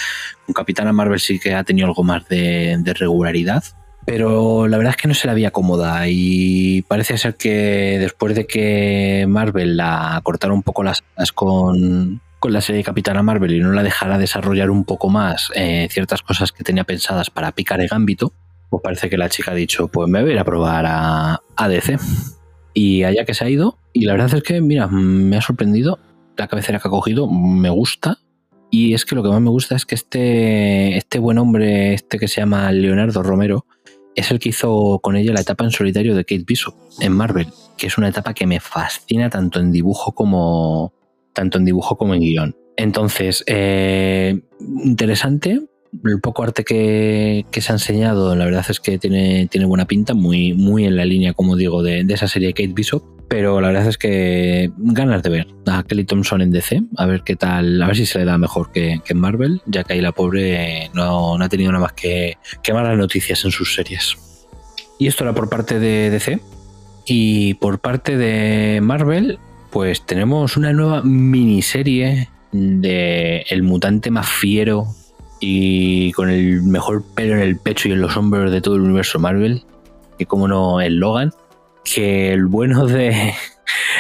Con Capitana Marvel sí que ha tenido algo más de, de regularidad. Pero la verdad es que no se la veía cómoda y parece ser que después de que Marvel la cortara un poco las alas con, con la serie Capitana Marvel y no la dejara desarrollar un poco más eh, ciertas cosas que tenía pensadas para picar el gambito, pues parece que la chica ha dicho, pues me voy a ir a probar a, a DC. Y allá que se ha ido, y la verdad es que, mira, me ha sorprendido la cabecera que ha cogido, me gusta. Y es que lo que más me gusta es que este, este buen hombre, este que se llama Leonardo Romero, es el que hizo con ella la etapa en solitario de Kate Bishop en Marvel, que es una etapa que me fascina tanto en dibujo como tanto en dibujo como en guion. Entonces, eh, interesante. El poco arte que, que se ha enseñado, la verdad es que tiene, tiene buena pinta, muy, muy en la línea, como digo, de, de esa serie Kate Bishop. Pero la verdad es que ganas de ver a Kelly Thompson en DC, a ver qué tal, a ver si se le da mejor que, que en Marvel, ya que ahí la pobre no, ha tenido nada más que, que malas noticias en sus series. Y esto era por parte de DC. Y por parte de Marvel, pues tenemos una nueva miniserie de el mutante más fiero y con el mejor pelo en el pecho y en los hombros de todo el universo Marvel, que como no el Logan, que el bueno de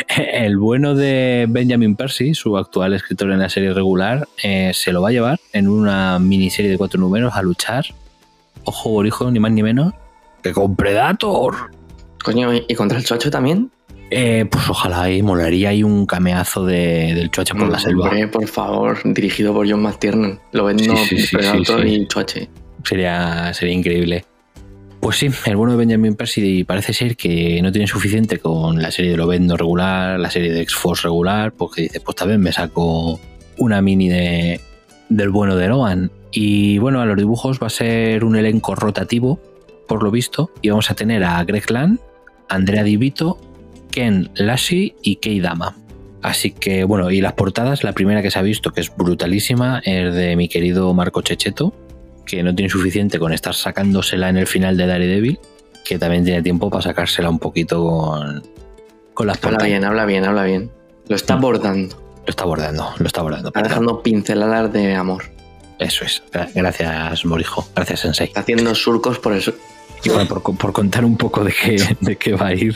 el bueno de Benjamin Percy, su actual escritor en la serie regular, eh, se lo va a llevar en una miniserie de cuatro números a luchar. Ojo, borijo, ni más ni menos que con Predator. Coño, ¿y contra el chocho también? Eh, pues ojalá ahí molaría ahí un cameazo de, del Choche por la selva. Hombre, por favor, dirigido por John McTiernan. Lo vendo Sí, sí, sí, Predator sí. y Choche. Sería, sería increíble. Pues sí, el bueno de Benjamin Percy parece ser que no tiene suficiente con la serie de Lobezno regular, la serie de X-Force regular, porque dice, pues también me saco una mini de, del bueno de Logan. Y bueno, a los dibujos va a ser un elenco rotativo, por lo visto, y vamos a tener a Greg Land, Andrea Di Vito, Ken Lassie y Kei Dama. Así que bueno, y las portadas, la primera que se ha visto, que es brutalísima, es de mi querido Marco Checheto, que no tiene suficiente con estar sacándosela en el final de Daredevil, que también tiene tiempo para sacársela un poquito con, con las Habla bien, habla bien, habla bien. Lo está Mm. abordando. Lo está abordando, lo está abordando. Está dejando pinceladas de amor. Eso es. Gra- Gracias, Morijo. Gracias, Sensei. Está haciendo surcos por eso. Y bueno, por, por contar un poco de qué, de qué va a ir,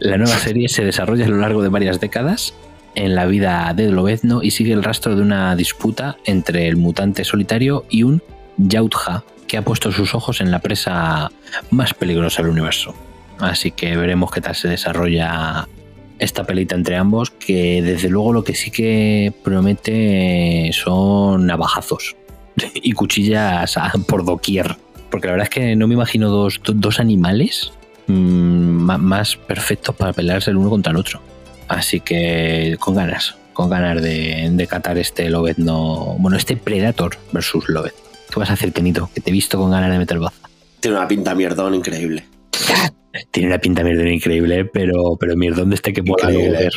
la nueva serie se desarrolla a lo largo de varias décadas en la vida de Lobezno y sigue el rastro de una disputa entre el mutante solitario y un Yautja que ha puesto sus ojos en la presa más peligrosa del universo. Así que veremos qué tal se desarrolla esta pelita entre ambos, que desde luego lo que sí que promete son navajazos y cuchillas por doquier. Porque la verdad es que no me imagino dos, do- dos animales mm, más perfectos para pelearse el uno contra el otro. Así que con ganas, con ganas de, de catar este Lobezno, bueno, este Predator versus Lobezno. ¿Qué vas a hacer, Tenito? Que te he visto con ganas de meter baza. Tiene una pinta mierdón increíble. Tiene una pinta mierda increíble, pero, pero mierdón de este que Increíble. ver.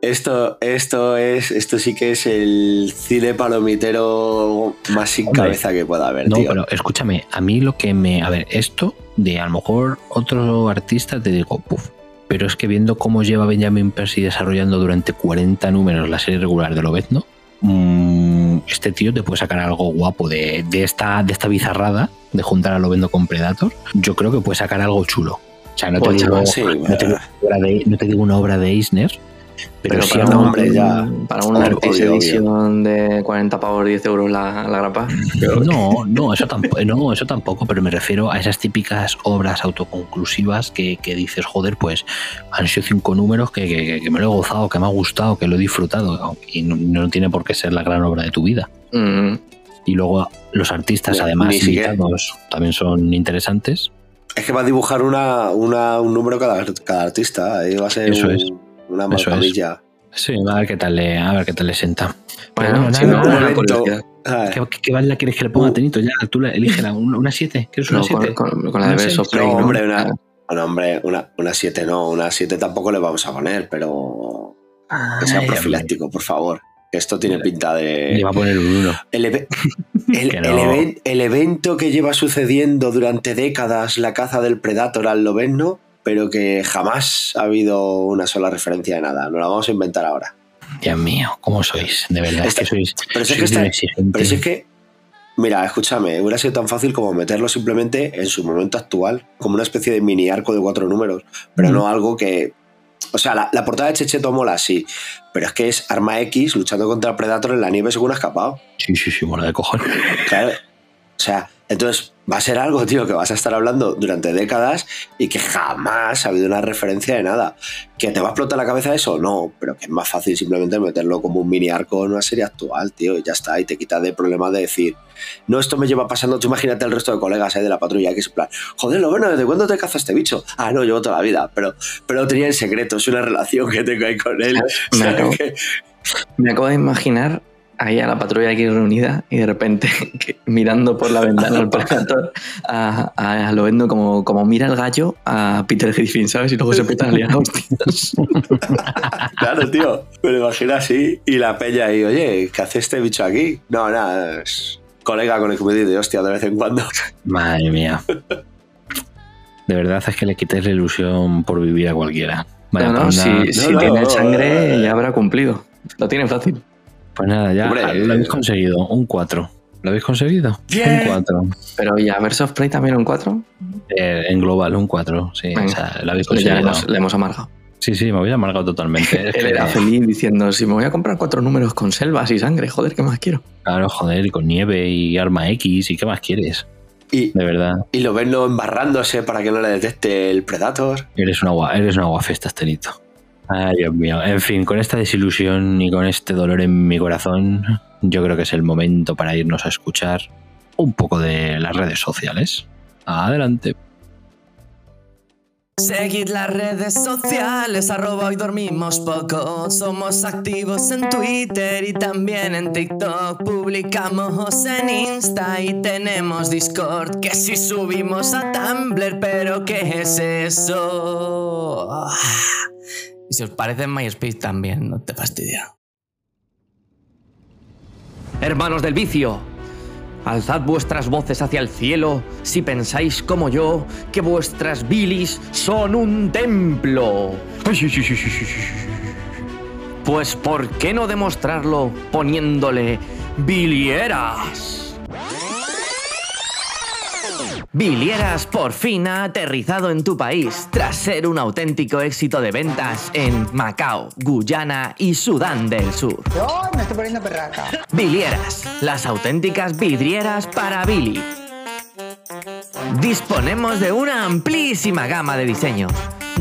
Esto, esto es, esto sí que es el cine palomitero más sin Hombre, cabeza que pueda haber, No, tío. pero escúchame, a mí lo que me. A ver, esto de a lo mejor otro artista te digo, puf. Pero es que viendo cómo lleva Benjamin Percy desarrollando durante 40 números la serie regular de Lobezno, mm, este tío te puede sacar algo guapo de, de esta, de esta bizarrada de juntar a Lobezno con Predator. Yo creo que puede sacar algo chulo. O sea, no te, digo, chaval, sí, no te digo una obra de- no te digo una obra de Eisner, pero, Pero, sí para, un, hombre, ya. para una Obvio, Artis obvio, obvio. Edition de 40 pavos, 10 euros la, la grapa. No, no, eso tampoco, no, eso tampoco, pero me refiero a esas típicas obras autoconclusivas que, que dices, joder, pues han sido cinco números que, que- que me lo he gozado, que me ha gustado, que lo he disfrutado, y no, no tiene por qué ser la gran obra de tu vida. Mm, Y luego los artistas, además, invitados, también son interesantes. Es que va a dibujar una, una- un número cada, cada artista. Ahí va a ser Eso un- es. Una maravilla. Sí, a ver qué tal le, a ver qué tal le sienta. Bueno, bueno, nada, me un da evento. curiosidad. Ah, ¿Qué, qué, qué bala quieres que le ponga a Tenito? Ya, tú la- elígela, una, una siete, ¿quieres una No, con, siete? con- con la de. Beso Play, No, ¿no? hombre, una- Ah, Bueno, hombre, una, una 7 no, una 7 tampoco le vamos a poner, pero que sea Ay, profiláctico, por favor. Que esto tiene pinta Le de. va a poner un uno. El, eve- el- el no. even- el evento que lleva sucediendo durante décadas la caza del Predator al Lobezno, pero que jamás ha habido una sola referencia de nada. Nos la vamos a inventar ahora. Dios mío, ¿cómo sois? De verdad, es que sois, Pero es que exigente. Pero es que, mira, escúchame, hubiera sido tan fácil como meterlo simplemente en su momento actual, como una especie de mini arco de cuatro números, pero no algo que... O sea, la, la portada de Checheto mola, sí, pero es que es Arma X luchando contra el Predator en la nieve según ha escapado. Sí, sí, sí, bueno, de cojones. Claro. O sea, Entonces, va a ser algo, tío, que vas a estar hablando durante décadas y que jamás ha habido una referencia de nada. ¿Que te va a explotar la cabeza eso? No, pero que es más fácil simplemente meterlo como un mini arco en una serie actual, tío, y ya está, y te quita de problema de decir, no, esto me lleva pasando, tú imagínate el resto de colegas ahí de la patrulla, que es en plan, joder, lo bueno, ¿desde cuándo te caza este bicho? Ah, no, llevo toda la vida, pero, pero lo tenía en secreto, es una relación que tengo ahí con él. Me acabo de imaginar ahí a la patrulla aquí reunida y de repente que- mirando por la ventana al Predator a, a, a Loendo como, como mira el gallo a Peter Griffin, ¿sabes? Y luego se empiezan a liar a hostias. Claro, tío. Me lo imagino así. Y la peña ahí, oye, ¿qué hace este bicho aquí? No, nada, es colega con el que me dice hostia de vez en cuando. Madre mía. De verdad es que le quites la ilusión por vivir a cualquiera. Vaya no, no, panda. si, si no, tiene no. sangre ya habrá cumplido. Lo tiene fácil. Pues nada, ya Hombre, lo habéis conseguido. Un 4. ¿Lo habéis conseguido? Bien. Un 4. Pero ya, Verse of Prey también un 4. Eh, en global, un 4. Sí, Venga. o sea, lo habéis Pues ya conseguido. le hemos, le hemos amargado. Sí, sí, me habéis amargado totalmente. Él era feliz diciendo, si me voy a comprar cuatro números con selvas y sangre, joder, ¿qué más quiero? Claro, joder, y con nieve y arma X y qué más quieres. Y, De verdad, y lo ven no embarrándose para que no le detecte el Predator. eres un agua, eres un. Ay, Dios mío. En fin, con esta desilusión y con este dolor en mi corazón, yo creo que es el momento para irnos a escuchar un poco de las redes sociales. Adelante. Seguid las redes sociales, arroba hoy dormimos poco. Somos activos en Twitter y también en TikTok. Publicamos en Insta y tenemos Discord. Que si subimos a Tumblr, pero ¿qué es eso? Y si os parece en MySpace también, no te fastidia. Hermanos del vicio, Alzad vuestras voces hacia el cielo si pensáis como yo que vuestras bilis son un templo. Pues ¿por qué no demostrarlo poniéndole bilieras? Bilieras por fin ha aterrizado en tu país tras ser un auténtico éxito de ventas en Macao, Guyana y Sudán del Sur. Yo me estoy poniendo perraca. Bilieras, las auténticas vidrieras para Billy. Disponemos de una amplísima gama de diseños.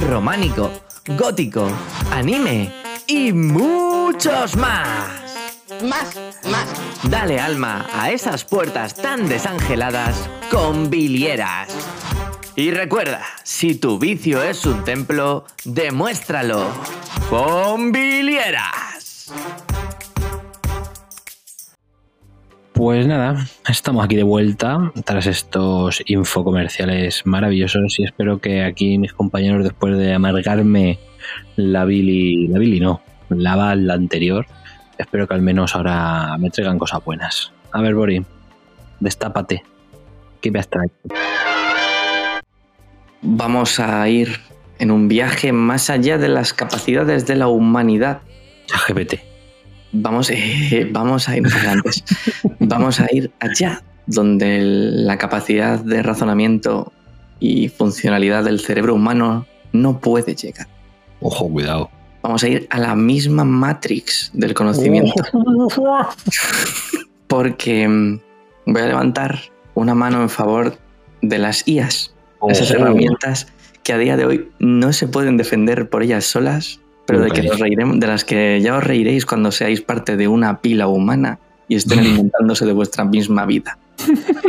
Románico, gótico, anime y muchos más. Más, más. Dale alma a esas puertas tan desangeladas con bilieras. Y recuerda, si tu vicio es un templo, demuéstralo con bilieras. Pues nada, estamos aquí de vuelta tras estos infocomerciales maravillosos y espero que aquí mis compañeros, después de amargarme la Billy, la Billy no, la Val la anterior, espero que al menos ahora me traigan cosas buenas. A ver, Bori, destápate. ¿Qué me has traído? Vamos a ir en un viaje más allá de las capacidades de la humanidad. GPT. Vamos, eh, vamos a ir antes. vamos a ir allá, donde la capacidad de razonamiento y funcionalidad del cerebro humano no puede llegar. Ojo, cuidado. Vamos a ir a la misma Matrix del conocimiento. Porque mm, voy a levantar una mano en favor de las IAS, esas Ojo. herramientas que a día de hoy no se pueden defender por ellas solas, pero de, que reiremos- de las que ya os reiréis cuando seáis parte de una pila humana y estén alimentándose de vuestra misma vida.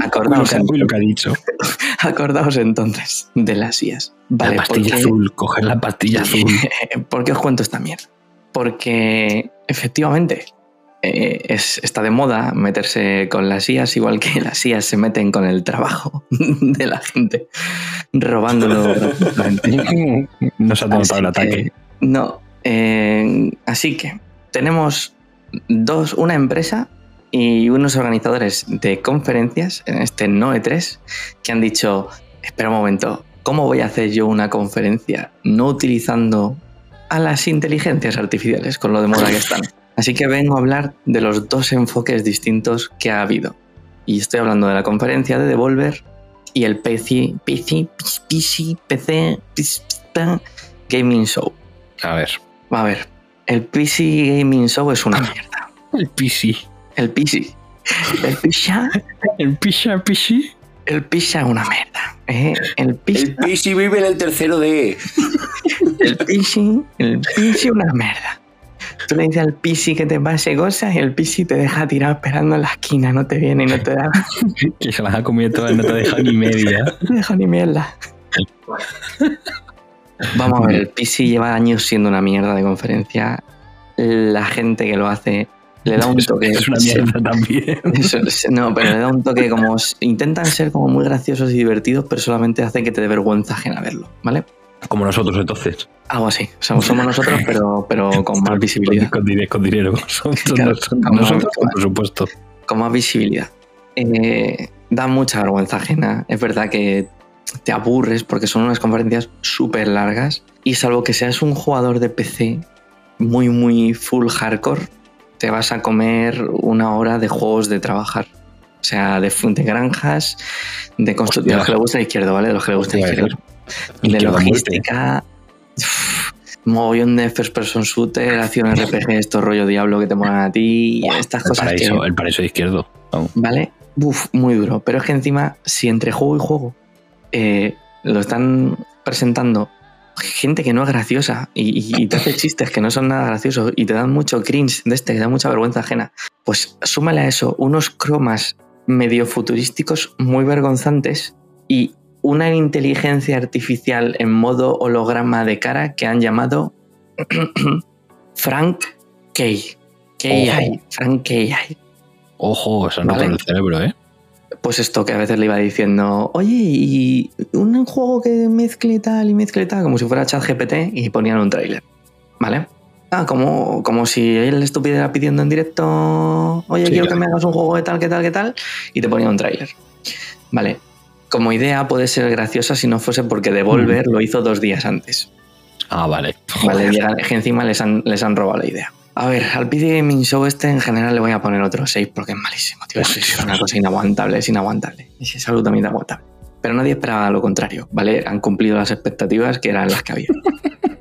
Acordaos, Uy, lo que ha dicho. acordaos entonces de las IAS. Vale, la pastilla porque- azul, coger la pastilla azul. ¿Por qué os cuento esta mierda? Porque efectivamente eh, es, está de moda meterse con las IAS, igual que las IAS se meten con el trabajo de la gente, robándolo. no se ha notado el ataque. que, no. eh, así que tenemos dos, una empresa y unos organizadores de conferencias en este NOE 3 que han dicho, espera un momento, ¿cómo voy a hacer yo una conferencia no utilizando a las inteligencias artificiales con lo de moda que están? Así que vengo a hablar de los dos enfoques distintos que ha habido. Y estoy hablando de la conferencia de Devolver y el PC, PC, PC, PC, PC Gaming Show. A ver. A ver, el PC Gaming Show es una mierda. El PC. El PC. El PC El el PC. El pizza es una mierda. ¿eh? El pizza, El Pisi vive en el tercero de. el pizza, el pizza es una mierda. Tú le dices al pisi que te pase cosas y el pisi te deja tirado esperando en la esquina, no te viene y no te da, Que se las ha comido todas, no te ha dejado ni media. no te deja ni mierda. Vamos a ver, el pisi lleva años siendo una mierda de conferencia. La gente que lo hace le da un toque. Es una mierda también. Eso no, pero le da un toque como. Intentan ser como muy graciosos y divertidos, pero solamente hacen que te dé vergüenza ajena verlo, ¿vale? Como nosotros entonces. Algo así. O sea, somos nosotros, pero, pero con más visibilidad. Con, dinero, con dinero. Claro, nosotros con presupuesto. Con más visibilidad. Eh, da mucha vergüenza ajena. Es verdad que te aburres porque son unas conferencias súper largas. Y salvo que seas un jugador de PC muy, muy full hardcore, te vas a comer una hora de juegos de trabajar. O sea, de, de granjas, de construcción. De los que le gusta la izquierda, ¿vale? De los que le gusta izquierda. de logística, uf, mogollón de first person shooter, acción RPG, esto rollo diablo que te molan a ti, estas El cosas paraíso, que, el paraíso izquierdo. Vamos. ¿vale? Uf, muy duro. Pero es que encima, si entre juego y juego eh, lo están presentando gente que no es graciosa y, y- y te hace chistes que no son nada graciosos y te dan mucho cringe de este, que da mucha vergüenza ajena, pues súmale a eso unos cromas medio futurísticos muy vergonzantes y una inteligencia artificial en modo holograma de cara que han llamado Frank K. KI. Frank KI. Ojo, se nota Vale. en el cerebro, ¿eh? Pues esto que a veces le iba diciendo, oye, y un juego que mezcle tal y mezcle tal, como si fuera ChatGPT y ponían un tráiler, ¿vale? Ah, como, como si él estuviera pidiendo en directo, oye, Sí, quiero claro. que me hagas un juego de tal, que tal, que tal, y te ponía un tráiler. Vale. Como idea puede ser graciosa si no fuese porque Devolver lo hizo dos días antes. Ah, vale. Vale, es que encima les han, les han robado la idea. A ver, al PC Gaming Show este en general le voy a poner otro 6 porque es malísimo, tío. Es, una cosa inaguantable, es inaguantable. Es, es absolutamente inaguantable. Pero nadie esperaba lo contrario, ¿vale? Han cumplido las expectativas que eran las que había.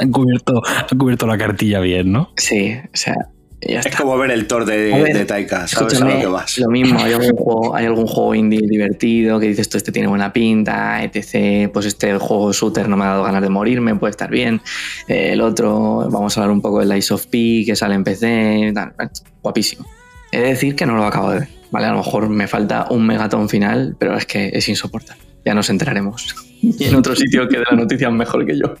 Han cubierto, han cubierto la cartilla bien, ¿no? Sí, o sea, ya Es como ver el Thor de, ver, de Taika, sabes a lo que vas. lo mismo, hay algún, juego, hay algún juego indie divertido que dices, tú este tiene buena pinta, etc. Pues este juego shooter no me ha dado ganas de morirme, puede estar bien. Eh, el otro, vamos a hablar un poco del Ice of P, que sale en PC, tal, guapísimo. He de decir que no lo acabo de ver, ¿vale? A lo mejor me falta un megatón final, pero es que es insoportable. Ya nos enteraremos. Y en otro sitio que de la noticia mejor que yo.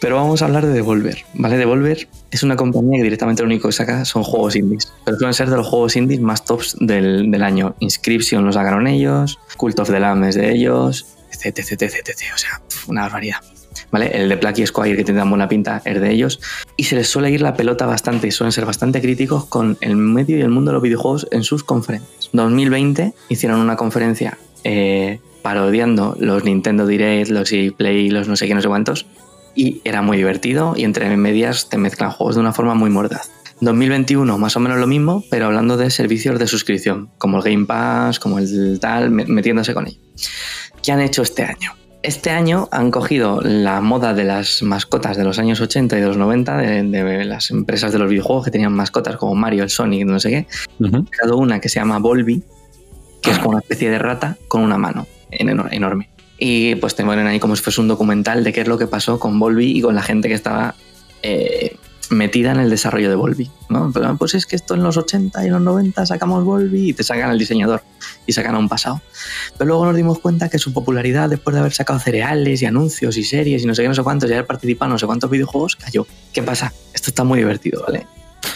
Pero vamos a hablar de Devolver, ¿vale? Devolver es una compañía que directamente lo único que saca son juegos indies. Pero suelen ser de los juegos indies más tops del, del año. Inscription lo sacaron ellos, Cult of the Lamb es de ellos, etc, etc, etc, etc. O sea, una barbaridad. ¿Vale? El de Plucky Squire, que tiene tan buena pinta, es de ellos. Y se les suele ir la pelota bastante y suelen ser bastante críticos con el medio y el mundo de los videojuegos en sus conferencias. 2020 hicieron una conferencia eh, parodiando los Nintendo Direct, los EA Play, los no sé qué, no sé cuántos. Y era muy divertido y entre medias te mezclan juegos de una forma muy mordaz. 2021 más o menos lo mismo, pero hablando de servicios de suscripción, como el Game Pass, como el tal, me- metiéndose con ello. ¿Qué han hecho este año? Este año han cogido la moda de las mascotas de los años 80 y de los 90, de, de las empresas de los videojuegos que tenían mascotas como Mario, el Sonic, no sé qué, Ujú. creado una que se llama Volby, que es como una especie de rata con una mano en- enor- enorme. Y pues te ponen ahí como si fuese un documental de qué es lo que pasó con Volby y con la gente que estaba eh, metida en el desarrollo de Volby. ¿no? Plan, Pues es que esto en los 80 y los 90 sacamos Volby y te sacan al diseñador y sacan a un pasado. Pero luego nos dimos cuenta que su popularidad, después de haber sacado cereales y anuncios y series y no sé qué, no sé cuántos, y haber participado en no sé cuántos videojuegos, cayó. ¿Qué pasa? Esto está muy divertido, ¿vale?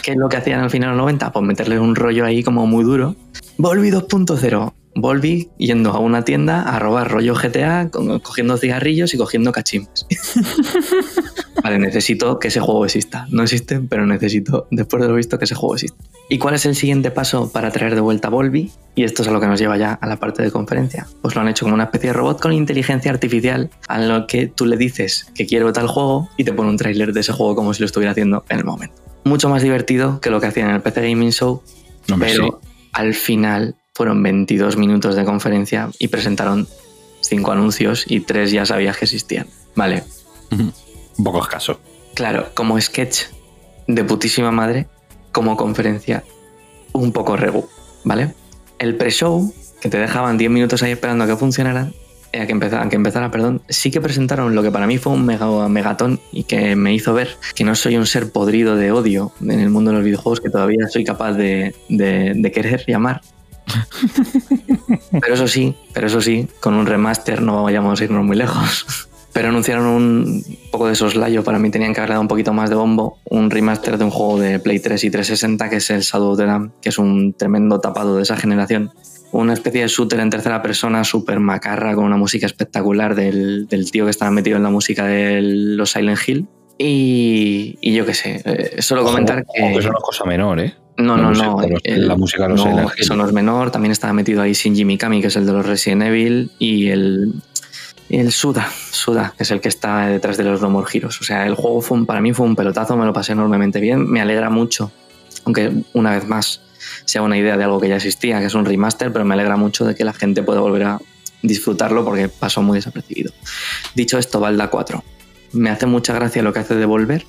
¿Qué es lo que hacían al final de los 90? Pues meterle un rollo ahí como muy duro. Volví 2.0. Volví yendo a una tienda a robar rollo GTA, cogiendo cigarrillos y cogiendo cachimbas. vale, necesito que ese juego exista. No existe, pero necesito, después de lo visto, que ese juego exista. ¿Y cuál es el siguiente paso para traer de vuelta a Volby? Y esto es a lo que nos lleva ya a la parte de conferencia. Pues lo han hecho como una especie de robot con inteligencia artificial a lo que tú le dices que quiero tal juego y te pone un tráiler de ese juego como si lo estuviera haciendo en el momento. Mucho más divertido que lo que hacían en el PC Gaming Show, pero al final fueron 22 minutos de conferencia y presentaron cinco anuncios y tres ya sabías que existían. Vale. Un poco escaso. claro, como sketch de putísima madre, como conferencia un poco regu, ¿vale? El pre-show, que te dejaban 10 minutos ahí esperando a que funcionara, eh, a que empezara, a que empezara, perdón, sí que presentaron lo que para mí fue un mega, megatón y que me hizo ver que no soy un ser podrido de odio en el mundo de los videojuegos que todavía soy capaz de, de- de querer y amar. Pero eso sí, pero eso sí, con un remaster no vayamos a irnos muy lejos. Pero anunciaron un poco de soslayo, para mí tenían que haberle dado un poquito más de bombo, un remaster de un juego de Play 3 y 360 que es el Shadow of the Dam, que es un tremendo tapado de esa generación. Una especie de shooter en tercera persona súper macarra con una música espectacular del, del tío que estaba metido en la música de los Silent Hill. Y, y yo qué sé, eh, solo comentar que... Ojo, que no es cosa menor, ¿eh? No, no, no. de los- el- la música de los no, Silent Hill. Eso no es menor. También estaba metido ahí Shinji Mikami, que es el de los Resident Evil, y el, el Suda, Suda, que es el que está detrás de los No More Heroes. O sea, el juego fue un- para mí fue un pelotazo, me lo pasé enormemente bien. Me alegra mucho, aunque una vez más sea una idea de algo que ya existía, que es un remaster, pero me alegra mucho de que la gente pueda volver a disfrutarlo porque pasó muy desapercibido. Dicho esto, Valda 4. Me hace mucha gracia lo que hace Devolver,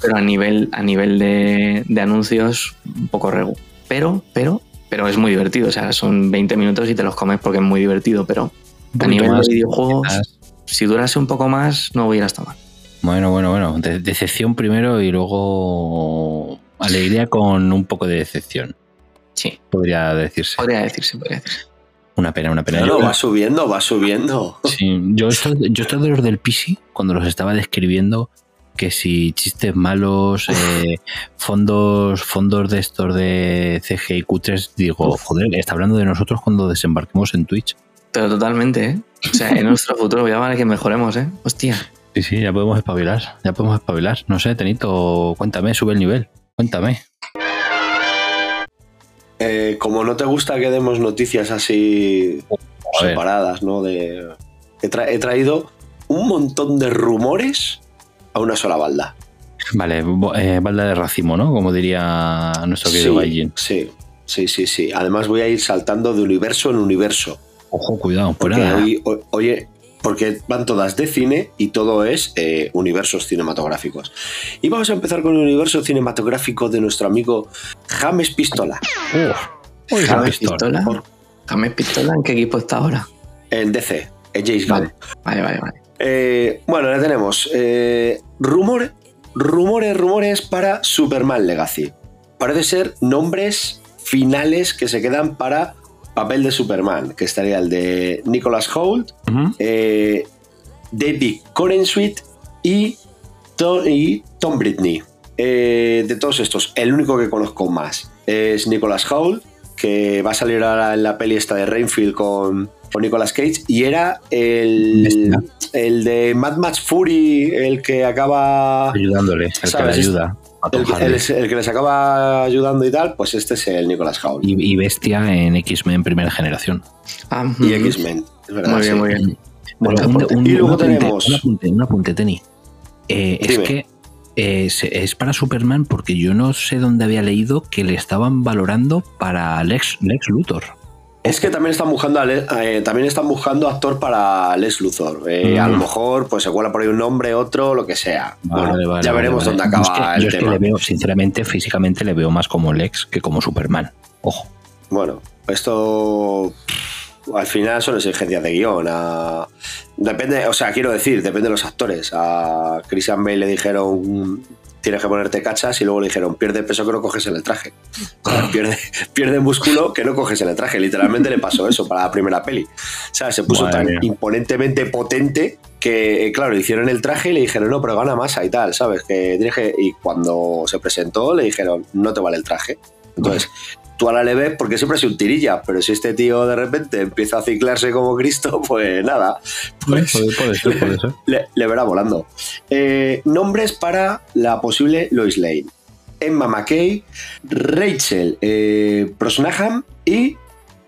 pero a nivel, a nivel de, de anuncios, un poco regu. Pero, pero, pero es muy divertido. O sea, son 20 minutos y te los comes porque es muy divertido. Pero a nivel más, de videojuegos, quizás. si durase un poco más, no hubiera estado mal. Bueno, bueno, bueno. De- decepción primero y luego alegría con un poco de decepción. Sí, Podría decirse. podría decirse, podría decirse. Una pena, una pena. Claro, Yo- va subiendo, va subiendo. Sí, yo estos, yo estos de los del PC, cuando los estaba describiendo, que si chistes malos, eh, fondos, fondos de estos de CGI Q3, digo, joder, está hablando de nosotros cuando desembarquemos en Twitch. Pero totalmente, ¿eh? O sea, en nuestro futuro ya vale que mejoremos, ¿eh? Hostia. Sí, sí, ya podemos espabilar, ya podemos espabilar. No sé, Tenito, cuéntame, sube el nivel, cuéntame. Eh, como no te gusta que demos noticias así separadas, ¿no? De, he, tra- he traído un montón de rumores a una sola balda. Vale, eh, balda de racimo, ¿no? Como diría nuestro querido sí, Gaijin. sí, sí, sí, sí. Además voy a ir saltando de universo en universo. Ojo, cuidado, Porque nada. hoy- oye, porque van todas de cine y todo es eh, universos cinematográficos. Y vamos a empezar con el universo cinematográfico de nuestro amigo James Pistola. Uy, la James pistola. Pistola. James Pistola, ¿en qué equipo está ahora? En DC, en James Gunn. Vale, vale, vale. Eh, bueno, le tenemos eh, rumores, rumores, rumores para Superman Legacy. Parece ser nombres finales que se quedan para papel de Superman, que estaría el de Nicholas Hoult, Ujú. eh, David Corenswit y Tom, y Tom Britney. Eh, de todos estos, el único que conozco más es Nicholas Hoult, que va a salir ahora en la peli esta de Rainfield con, con Nicolas Cage, y era el, el de Mad Max Fury, el que acaba... Ayudándole, el que le ayuda. a Tom El, Hardy. el- el que les acaba ayudando y tal, pues este es el Nicolas Hoult. y, y Bestia en X-Men primera generación. Ah, Y. X-Men, es verdad. Muy bien, sí. muy bien. Bueno, Buen un, Y luego un apunte, tenemos- Un apunte, un apunte, Teni. Eh, es que eh, es para Superman porque yo no sé dónde había leído que le estaban valorando para Lex, Lex Luthor. Es que también están buscando a Le- eh, también están buscando actor para Les Luthor. Eh, Mm. A lo mejor pues se cuela por ahí un nombre, otro, lo que sea. Bueno, Vale, ya vale, veremos dónde es acaba que- el Yo es que tema. le veo, sinceramente, físicamente le veo más como Lex que como Superman. Ojo. Bueno, esto al final son exigencias de guion. a- Depende, o sea, quiero decir, depende de los actores. A Christian Bale le dijeron tienes que ponerte cachas y luego le dijeron pierde peso que no coges en el traje. Pierde, pierde músculo que no coges en el traje. Literalmente le pasó eso para la primera peli. O sea, se puso Madre tan mía. imponentemente potente que, eh, claro, le hicieron el traje y le dijeron, no, pero gana masa y tal, ¿sabes? Que- Y cuando se presentó le dijeron, no te vale el traje. Entonces, tú ahora le ves porque siempre ha sido un tirilla, pero si este tío de repente empieza a ciclarse como Cristo, pues nada, pues Puede, puede ser, puede ser. le, le verá volando. Eh, nombres para la posible Lois Lane. Emma McKay, Rachel eh, Brosnahan y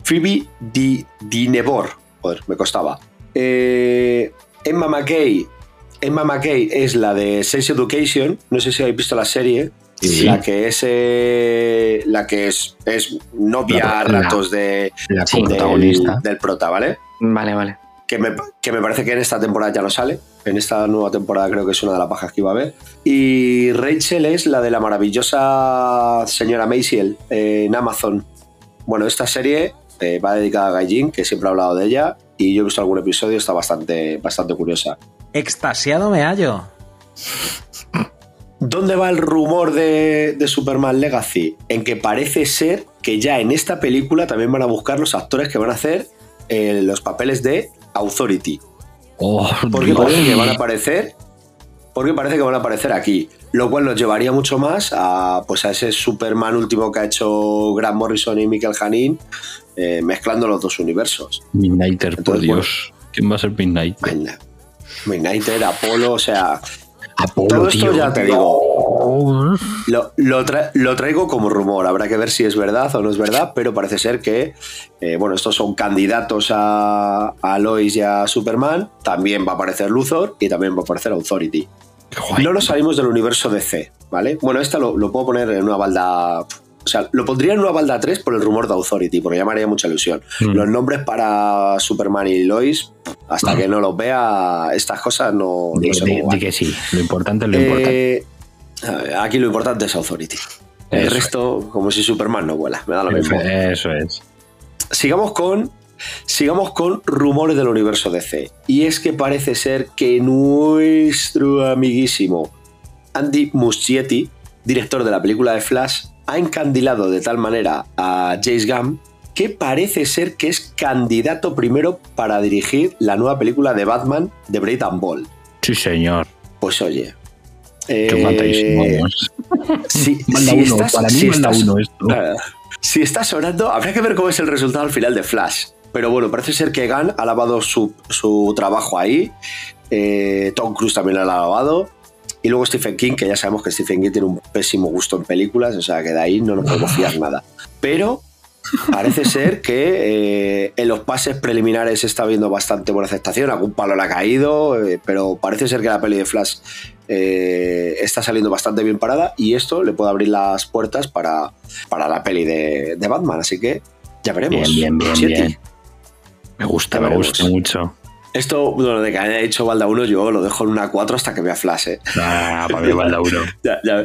Phoebe Di, Dinevor. Joder, me costaba. Eh, Emma McKay. Emma McKay es la de Sex Education. No sé si habéis visto la serie. Sí. La que es eh, la que es, es novia La- a ratos de, La Sí, del- protagonista. del prota, ¿vale? Vale, vale. que me, que me parece que en esta temporada ya no sale. En esta nueva temporada creo que es una de las bajas que iba a haber. Y Rachel es la de la maravillosa señora Maciel eh, en Amazon. Bueno, esta serie eh, va dedicada a Gaijin, que siempre he hablado de ella, y yo he visto algún episodio, está bastante, bastante curiosa. Extasiado me hallo. ¿Dónde va el rumor de, de Superman Legacy? En que parece ser que ya en esta película también van a buscar los actores que van a hacer eh, los papeles de Authority. Oh, Porque Dios. parece que van a aparecer. Porque parece que van a aparecer aquí. Lo cual nos llevaría mucho más a, pues a ese Superman último que ha hecho Grant Morrison y Michael Janin, eh, mezclando los dos universos. Midnighter, por Dios. ¿Quién va a ser Midnight? Midnight- Midnighter, Apolo, o sea. Apolo, todo esto tío. ya te digo. Lo, lo tra- lo traigo como rumor, habrá que ver si es verdad o no es verdad, pero parece ser que, eh, bueno, estos son candidatos a, a Lois y a Superman, también va a aparecer Luthor y también va a aparecer Authority. No nos salimos del universo DC, ¿vale? Bueno, esta lo, lo puedo poner en una balda... O sea, lo pondría en una balda 3 por el rumor de Authority, porque ya me haría mucha ilusión. Mm. Los nombres para Superman y Lois, hasta que no los vea, estas cosas no, no que sí. Lo importante es lo importante. Eh, ver, aquí lo importante es Authority. El Eso resto, como si Superman no vuela, me da lo mismo. Eso es. Sigamos con, sigamos con rumores del universo DC. Y es que parece ser que nuestro amiguísimo Andy Muschietti, director de la película de Flash, ha encandilado de tal manera a James Gunn que parece ser que es candidato primero para dirigir la nueva película de Batman de Braid and Ball. Sí, señor. Pues oye. Eh, si, Manda si uno, estás, para mí si manda estás- uno esto. Claro. Si está sonando, habrá que ver cómo es el resultado al final de Flash. Pero bueno, parece ser que Gunn ha lavado su, su trabajo ahí. eh, Tom Cruise también lo ha lavado. Y luego Stephen King, que ya sabemos que Stephen King tiene un pésimo gusto en películas, o sea que de ahí no nos podemos fiar nada. Pero parece ser que eh, en los pases preliminares está habiendo bastante buena aceptación, algún palo le ha caído, eh, pero parece ser que la peli de Flash eh, está saliendo bastante bien parada y esto le puede abrir las puertas para, para la peli de, de Batman, así que ya veremos. Bien, bien, bien. Me gusta, me gusta mucho. Esto, bueno, de que haya dicho Balda 1, yo lo dejo en una 4 hasta que vea Flash, ¿eh? Ah, para mí. Ya, ya.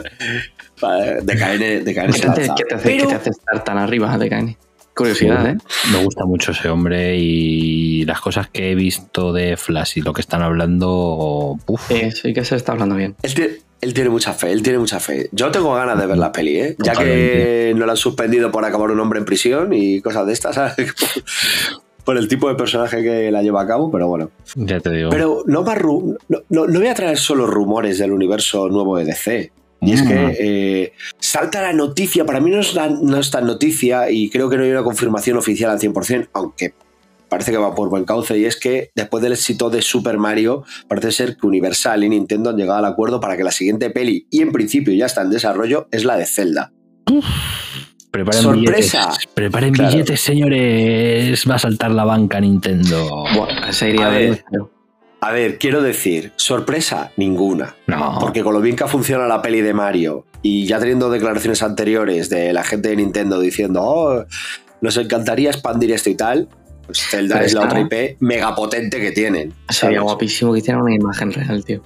Vale, De KN, de KN ¿Qué te, hace, qué te hace- qué Pero- te hace estar tan arriba de Kanye? Curiosidad, ¿eh? Me gusta mucho ese hombre y las cosas que he visto de Flash y lo que están hablando. Uf, Sí, sí que se está hablando bien. Él tiene, él tiene mucha fe, él tiene mucha fe. Yo tengo ganas de ver la peli, ¿eh? Ya que no la han suspendido por acabar un hombre en prisión y cosas de estas, ¿sabes? por el tipo de personaje que la lleva a cabo, pero bueno. ya te digo. Pero no, más ru- no, no- no voy a traer solo rumores del universo nuevo de DC. Y es Mm. que eh, salta la noticia, para mí no es, la- no es tan noticia y creo que no hay una confirmación oficial al 100%, aunque parece que va por buen cauce, y es que después del éxito de Super Mario, parece ser que Universal y Nintendo han llegado al acuerdo para que la siguiente peli, y en principio ya está en desarrollo, es la de Zelda. Preparen sorpresa. billetes. Preparen Claro. billetes, señores. Va a saltar la banca Nintendo. Buah, esa iría A a ver. A ver, quiero decir, sorpresa, ninguna. No. Porque con lo bien que funciona la peli de Mario y ya teniendo declaraciones anteriores de la gente de Nintendo diciendo, oh, nos encantaría expandir esto y tal, pues Zelda Pero es la otra IP mega potente que tienen. Sería ¿sabes? guapísimo que hicieran una imagen real, tío.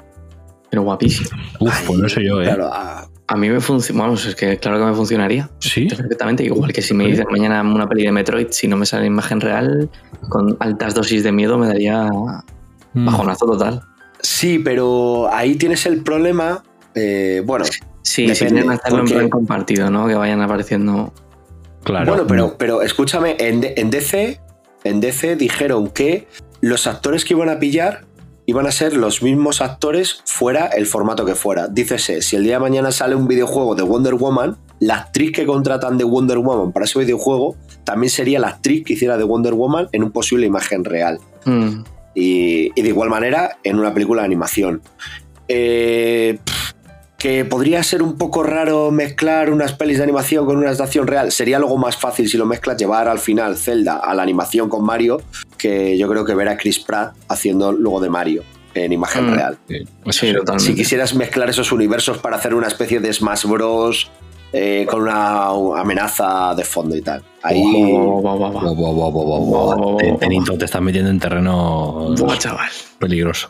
Pero guapísimo. Uf, Ay, pues no sé yo, ¿eh? Claro, ah, A mí me funciona. Vamos, es que claro que me funcionaría. Sí. Perfectamente. Igual que si me dicen mañana una peli de Metroid, si no me sale imagen real, con altas dosis de miedo, me daría Mm. bajonazo total. sí, pero ahí tienes el problema. eh, bueno, Sí, si Depende, quieren hacerlo porque- en plan compartido, ¿no? Que vayan apareciendo. Claro. bueno, pero, pero escúchame, en, en DC, en DC dijeron que los actores que iban a pillar iban a ser los mismos actores fuera el formato que fuera. Dícese, si el día de mañana sale un videojuego de Wonder Woman, la actriz que contratan de Wonder Woman para ese videojuego también sería la actriz que hiciera de Wonder Woman en un posible imagen real. Mm, Y, y de igual manera en una película de animación. Eh, que podría ser un poco raro mezclar unas pelis de animación con unas de acción real. Sería algo más fácil si lo mezclas llevar al final Zelda a la animación con Mario, que yo creo que ver a Chris Pratt haciendo luego de Mario en imagen Mm. real. Sí, pues sí, eso. totalmente. Si quisieras mezclar esos universos para hacer una especie de Smash Bros. eh, con una amenaza de fondo y tal. Ahí. Tenito, te estás metiendo en terreno Buah, chaval. peligroso.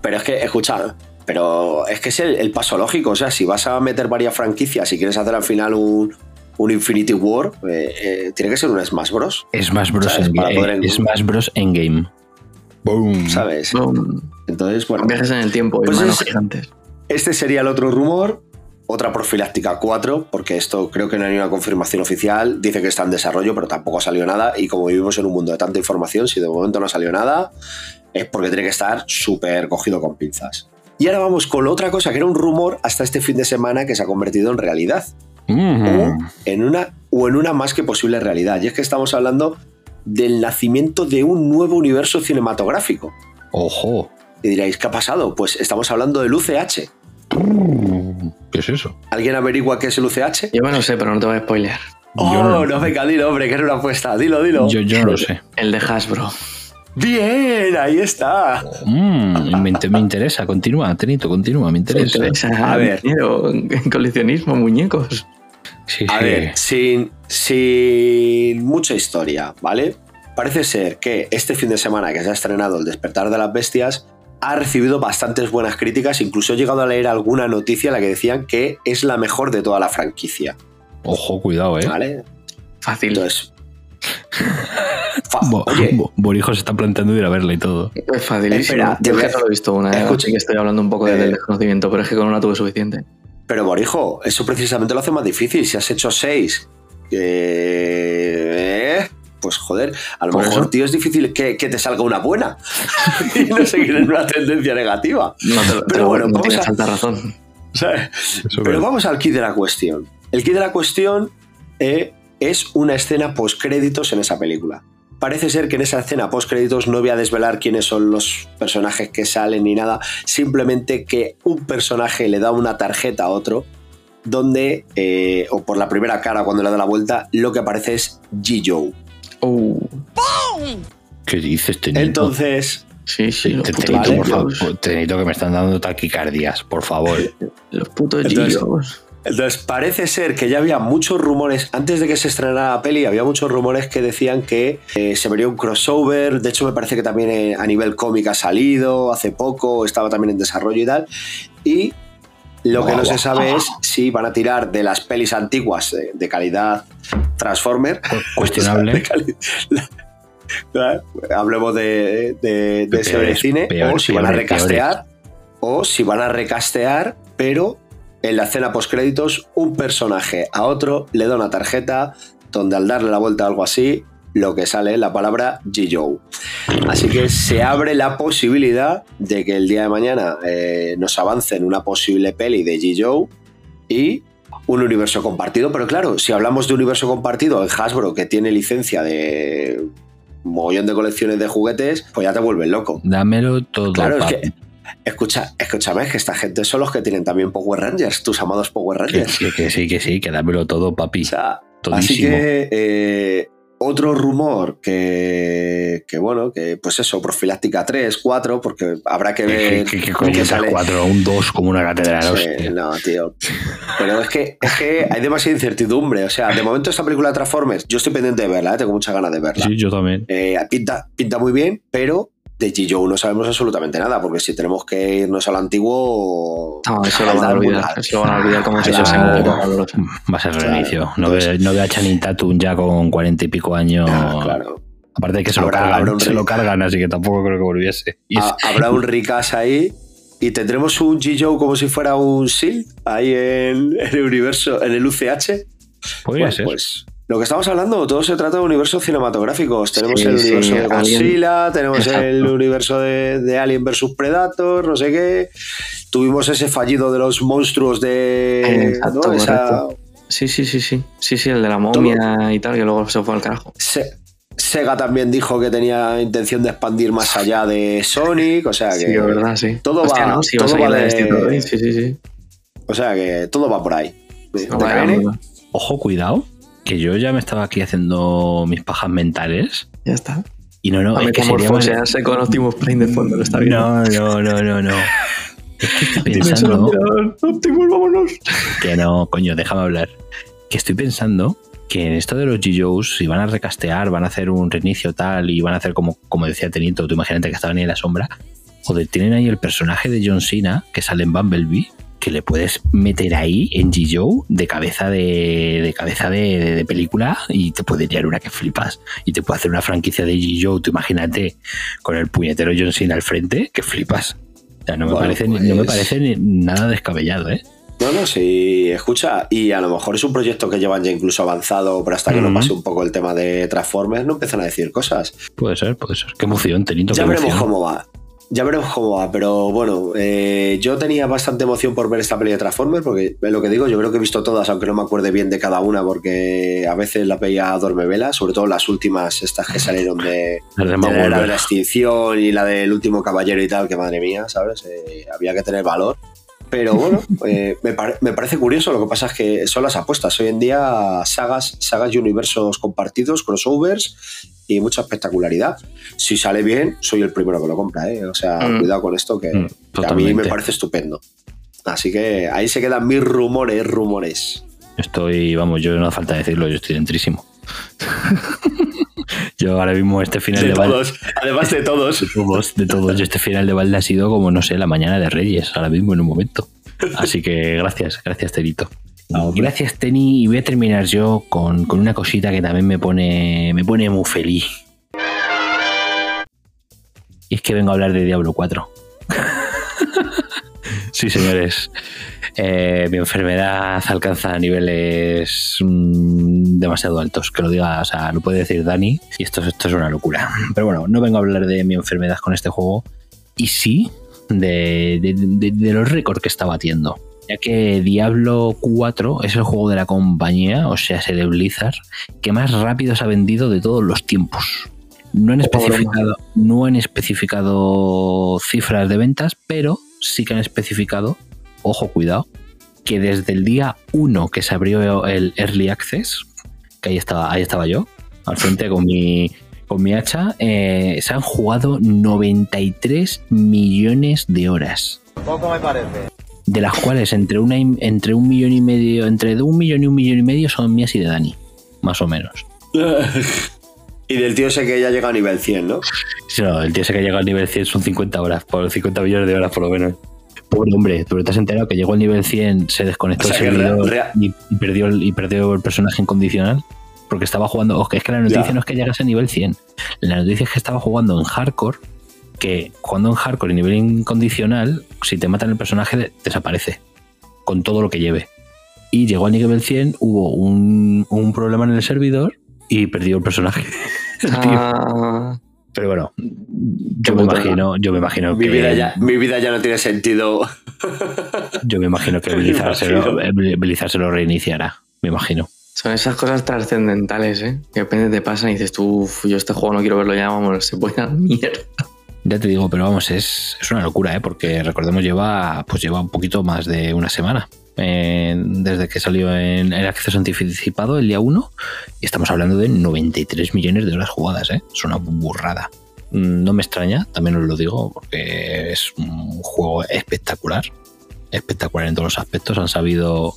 Pero es que, escucha, pero es que es el, el paso lógico. O sea, si vas a meter varias franquicias y quieres hacer al final un, un Infinity War, eh, eh, tiene que ser un Smash Bros. Smash Bros. ¿Sabes? Para poder en, en- Smash Bros. Endgame. Boom. ¿Sabes? Boom. Entonces, bueno, Viajes en el tiempo y Pues manos es- gigantes. este sería el otro rumor. Otra profiláctica 4, porque esto creo que no hay una confirmación oficial. Dice que está en desarrollo, pero tampoco ha salido nada. Y como vivimos en un mundo de tanta información, si de momento no ha salido nada, es porque tiene que estar súper cogido con pinzas. Y ahora vamos con otra cosa que era un rumor hasta este fin de semana que se ha convertido en realidad. Mm. o en una o en una más que posible realidad. Y es que estamos hablando del nacimiento de un nuevo universo cinematográfico. Ojo. Y diréis, ¿qué ha pasado? Pues estamos hablando del UCH. ¿Qué es eso? ¿Alguien averigua qué es el UCH? Yo me lo sé, pero no te voy a spoiler. Oh, Yo no, no- venga, dilo, hombre, que era una apuesta. Dilo, dilo. Yo, yo no lo sé. El de Hasbro. Bien, ahí está. Mm, me, inte- me interesa, continúa, Tenito, continúa, me interesa. Interesa, A ver. coleccionismo, muñecos. Sí, A sí. ver, sin, sin mucha historia, ¿vale? Parece ser que este fin de semana que se ha estrenado El despertar de las bestias ha recibido bastantes buenas críticas, incluso he llegado a leer alguna noticia en la que decían que es la mejor de toda la franquicia, Ojo, cuidado, eh. ¿vale? Fácil. Entonces... Bo- Borijo se está planteando ir a verla y todo. Es facilísimo. Espera, Yo voy que a- no lo he visto una, Escucha. así que estoy hablando un poco Eh. del desconocimiento, pero es que con una tuve suficiente. Pero Borijo, eso precisamente lo hace más difícil. Si has hecho seis, eh, pues joder, a lo mejor, eso. tío, es difícil que, que te salga una buena y no seguir en una tendencia negativa. No te, Pero te- bueno, no vamos tienes a- tanta razón. Pero vamos al kit de la cuestión. El kit de la cuestión eh, es una escena post-créditos en esa película. Parece ser que en esa escena post-créditos no voy a desvelar quiénes son los personajes que salen ni nada, simplemente que un personaje le da una tarjeta a otro donde, eh, o por la primera cara cuando le da la vuelta, lo que aparece es G-Joe. Uh, ¿Qué dices, Tenito? Entonces, sí, sí, los Te- putos Tenito, Vale. por favor, Tenito, que me están dando taquicardias, por favor. Los putos Entonces- G.I.O.s. Entonces, parece ser que ya había muchos rumores, antes de que se estrenara la peli, había muchos rumores que decían que eh, se vería un crossover. De hecho, me parece que también eh, a nivel cómic ha salido hace poco, estaba también en desarrollo y tal. Y lo que no se sabe es si van a tirar de las pelis antiguas eh, de calidad Transformer. Cuestionable. de cali- hablemos de, de, de ese cine. o si van a recastear. O si van a recastear, pero en la escena postcréditos, un personaje a otro le da una tarjeta donde al darle la vuelta a algo así, lo que sale es la palabra G-Joe. Así que se abre la posibilidad de que el día de mañana eh, nos avancen una posible peli de G-Joe y un universo compartido. Pero claro, si hablamos de universo compartido en Hasbro, que tiene licencia de mogollón de colecciones de juguetes, pues ya te vuelves loco. Dámelo todo, Claro, es que, escucha, escúchame, es que esta gente son los que tienen también Power Rangers, tus amados Power Rangers. que- que sí, que sí, que dámelo todo, papi. O sea, así que eh, otro rumor que, que, bueno, que pues eso, profiláctica 3, 4, porque habrá que ¿Qué, ver qué- qué qué sale. cuatro? Un 2 como una catedral, Sí, no, tío. Pero es que, es que hay demasiada incertidumbre. O sea, de momento esta película de Transformers, yo estoy pendiente de verla, ¿eh? tengo muchas ganas de verla. Sí, yo también. Eh, pinta, pinta muy bien, pero de G-Joe no sabemos absolutamente nada, porque si tenemos que irnos al antiguo. No, eso lo van a olvidar. Eso lo van a olvidar como si Eso fuese va- a ser Claro. reinicio. No Entonces- ve, no ve a Channing Tatum ya con cuarenta y pico años. Ah, claro. Aparte de que se, Habrá- lo cargan, se lo cargan, así que tampoco creo que volviese. Ha- habrá un Ricas ahí y tendremos un G-Joe como si fuera un SEAL ahí en, en el universo, en el UCH. podría Bueno, ser. Pues lo que estamos hablando, todo se trata de universos cinematográficos. Tenemos Sí, el sí, universo de Alien. Godzilla, tenemos Exacto. el universo de, de Alien vs Predator, no sé qué. Tuvimos ese fallido de los monstruos de. Exacto, ¿no? Esa- correcto. Sí, sí, sí, sí. Sí, sí, el de la momia y tal, que luego se fue al carajo. Se- Sega también dijo que tenía intención de expandir más allá de Sonic, o sea que. Sí, es verdad, sí. todo Hostia, va- ¿no? A todo va de- de Sí, sí, sí. O sea que todo va por ahí. Ojo, cuidado, que yo ya me estaba aquí haciendo mis pajas mentales. Ya está. Y no, no, A es que sería más- metamorfosearse con Optimus Prime de fondo, lo está bien. No, no, no, no, no. Es que estoy pensando Optimus, vámonos. que no, coño, déjame hablar. Que estoy pensando que en esto de los G-Joes, si van a recastear, van a hacer un reinicio tal y van a hacer como, como decía Tenito, tú imagínate que estaban ahí en la sombra. Joder, tienen ahí el personaje de John Cena que sale en Bumblebee, que le puedes meter ahí en G-Joe de cabeza de, de cabeza de, de- de película y te puede tirar una que flipas. Y te puede hacer una franquicia de G-Joe, tú imagínate, con el puñetero John Cena al frente, que flipas. O sea, no me, Bueno, parece, no me pues- parece nada descabellado, ¿eh? No, no, sí, escucha, y a lo mejor es un proyecto que llevan ya incluso avanzado, pero hasta que no pase un poco el tema de Transformers, no empiezan a decir cosas. Puede ser, puede ser. Qué emoción, Tenito. Ya qué veremos emoción. cómo va. Ya veremos cómo va, pero bueno, eh, yo tenía bastante emoción por ver esta peli de Transformers, porque lo que digo, yo creo que he visto todas, aunque no me acuerde bien de cada una, porque a veces las veía a dormevela, sobre todo las últimas, estas que salieron de, la de la extinción y la del último caballero y tal, que madre mía, ¿sabes? Eh, había que tener valor. Pero bueno, eh, me, me parece curioso, lo que pasa es que son las apuestas. Hoy en día sagas, sagas y universos compartidos, crossovers y mucha espectacularidad. Si sale bien, soy el primero que lo compra, ¿eh? O sea, Mm. cuidado con esto que, Mm, que a mí me parece estupendo. Así que ahí se quedan mis rumores, rumores. Estoy, vamos, yo no hace falta decirlo, yo estoy dentrísimo. yo ahora mismo este final de, De Val- además de todos. de todos, de todos, yo este final de Valde ha sido como, no sé, la mañana de Reyes, ahora mismo en un momento. Así que gracias, gracias, Tenito. Gracias, Teni. Y voy a terminar yo con, con una cosita que también me pone, me pone muy feliz. Y es que vengo a hablar de Diablo 4. sí, señores. Eh, mi enfermedad alcanza niveles mm, demasiado altos. Que lo diga, o sea, lo puede decir Dani. Y esto, es- esto es una locura. Pero bueno, no vengo a hablar de mi enfermedad con este juego. Y sí de, de- de- de los récords que está batiendo. Ya que Diablo 4 es el juego de la compañía, o sea, se de Blizzard, que más rápido se ha vendido de todos los tiempos. No han, especificado, no han especificado cifras de ventas, pero sí que han especificado, ojo, cuidado, que desde el día 1 que se abrió el Early Access, que ahí estaba, ahí estaba yo, al frente con mi, con mi hacha, eh, se han jugado 93 millones de horas. Poco me parece. De las cuales entre, una, y- entre un millón y medio, entre un millón y un millón y medio son mías y de Dani, más o menos. y del tío ese que ya llega a nivel 100, ¿no? Sí, no, el tío ese que llega al nivel 100 son 50 horas, por 50 millones de horas por lo menos. Pobre hombre, pero te has enterado que llegó al nivel 100, se desconectó O sea el que servidor rea- rea- y, y perdió el, y perdió el personaje incondicional. Porque estaba jugando. o que es que la noticia no es que llegase a nivel 100. La noticia es que estaba jugando en hardcore. Que jugando en hardcore y nivel incondicional, si te matan el personaje, de- desaparece. Con todo lo que lleve. Y llegó al nivel 100, hubo un, un problema en el servidor y perdió el personaje. Ah, Pero bueno, yo me imagino, yo me imagino Mi que vida, ya, mi vida ya no tiene sentido. yo me imagino que Blizzard se lo reiniciará, me imagino. Son esas cosas trascendentales, ¿eh? Que de repente te pasan y dices tú, "Uf, yo este juego no quiero verlo ya, vamos, se puede a la mierda. Ya te digo, pero vamos, es, es una locura, ¿eh? porque recordemos lleva pues lleva un poquito más de una semana. eh, desde que salió en el acceso anticipado el día 1 y estamos hablando de 93 millones de horas jugadas, ¿eh? es una burrada. No me extraña, también os lo digo, porque es un juego espectacular, espectacular en todos los aspectos. Han sabido,